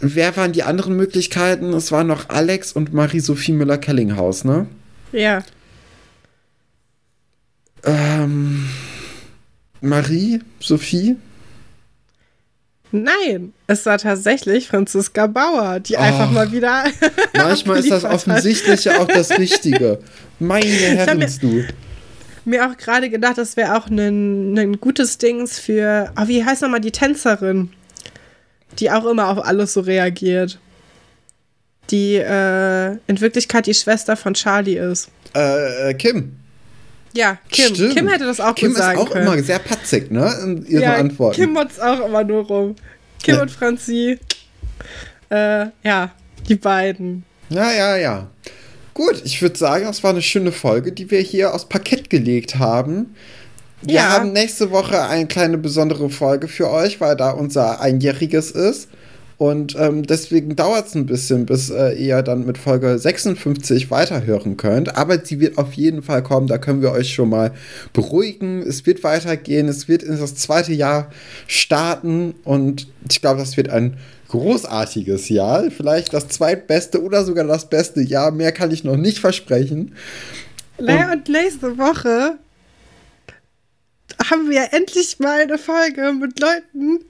Wer waren die anderen Möglichkeiten? Es waren noch Alex und Marie-Sophie Müller-Kellinghaus, ne? Ja. Ähm. Marie? Sophie? Nein, es war tatsächlich Franziska Bauer, die einfach mal wieder. Manchmal ist das. Offensichtliche auch das Richtige. Meine Herrens, du. mir auch gerade gedacht, das wäre auch ein, gutes Dings für, ah, wie heißt nochmal die Tänzerin, die auch immer auf alles so reagiert. Die äh, in Wirklichkeit die Schwester von Charlie ist. Äh, äh, Kim. Ja, Kim. Stimmt. Kim hätte das auch Kim gut ist sagen auch können. immer sehr patzig, ne? In ihren ja, Antworten. Kim motzt auch immer nur rum. Kim Ja. und Franzi. Äh, ja, die beiden. Ja, ja, ja. Gut, ich würde sagen, das war eine schöne Folge, die wir hier aufs Parkett gelegt haben. Wir Ja. haben nächste Woche eine kleine besondere Folge für euch, weil da unser Einjähriges ist. Und ähm, deswegen dauert es ein bisschen, bis äh, ihr dann mit Folge 56 weiterhören könnt. Aber sie wird auf jeden Fall kommen, da können wir euch schon mal beruhigen. Es wird weitergehen, es wird in das zweite Jahr starten und ich glaube, das wird ein großartiges Jahr. Vielleicht das zweitbeste oder sogar das beste Jahr. Mehr kann ich noch nicht versprechen. Naja, und nächste Woche haben wir endlich mal eine Folge mit Leuten,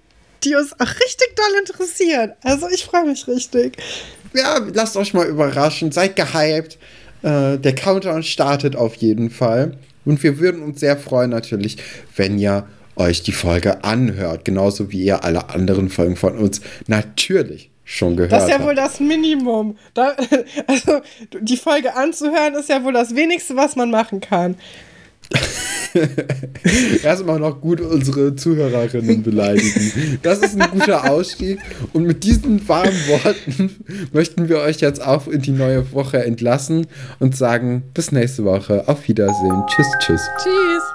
die uns auch richtig doll interessieren. Also ich freue mich richtig. ja, lasst euch mal überraschen, seid gehypt. Äh, der Countdown startet auf jeden Fall. Und wir würden uns sehr freuen natürlich, wenn ihr euch die Folge anhört. Genauso wie ihr alle anderen Folgen von uns natürlich schon gehört Das ist ja habt. wohl das Minimum. Da, also die Folge anzuhören ist ja wohl das Wenigste, was man machen kann. Erstmal noch gut unsere Zuhörerinnen beleidigen. Das ist ein guter Ausstieg. Und mit diesen warmen Worten möchten wir euch jetzt auch in die neue Woche entlassen und sagen, bis nächste Woche. Auf Wiedersehen. Tschüss, tschüss. Tschüss.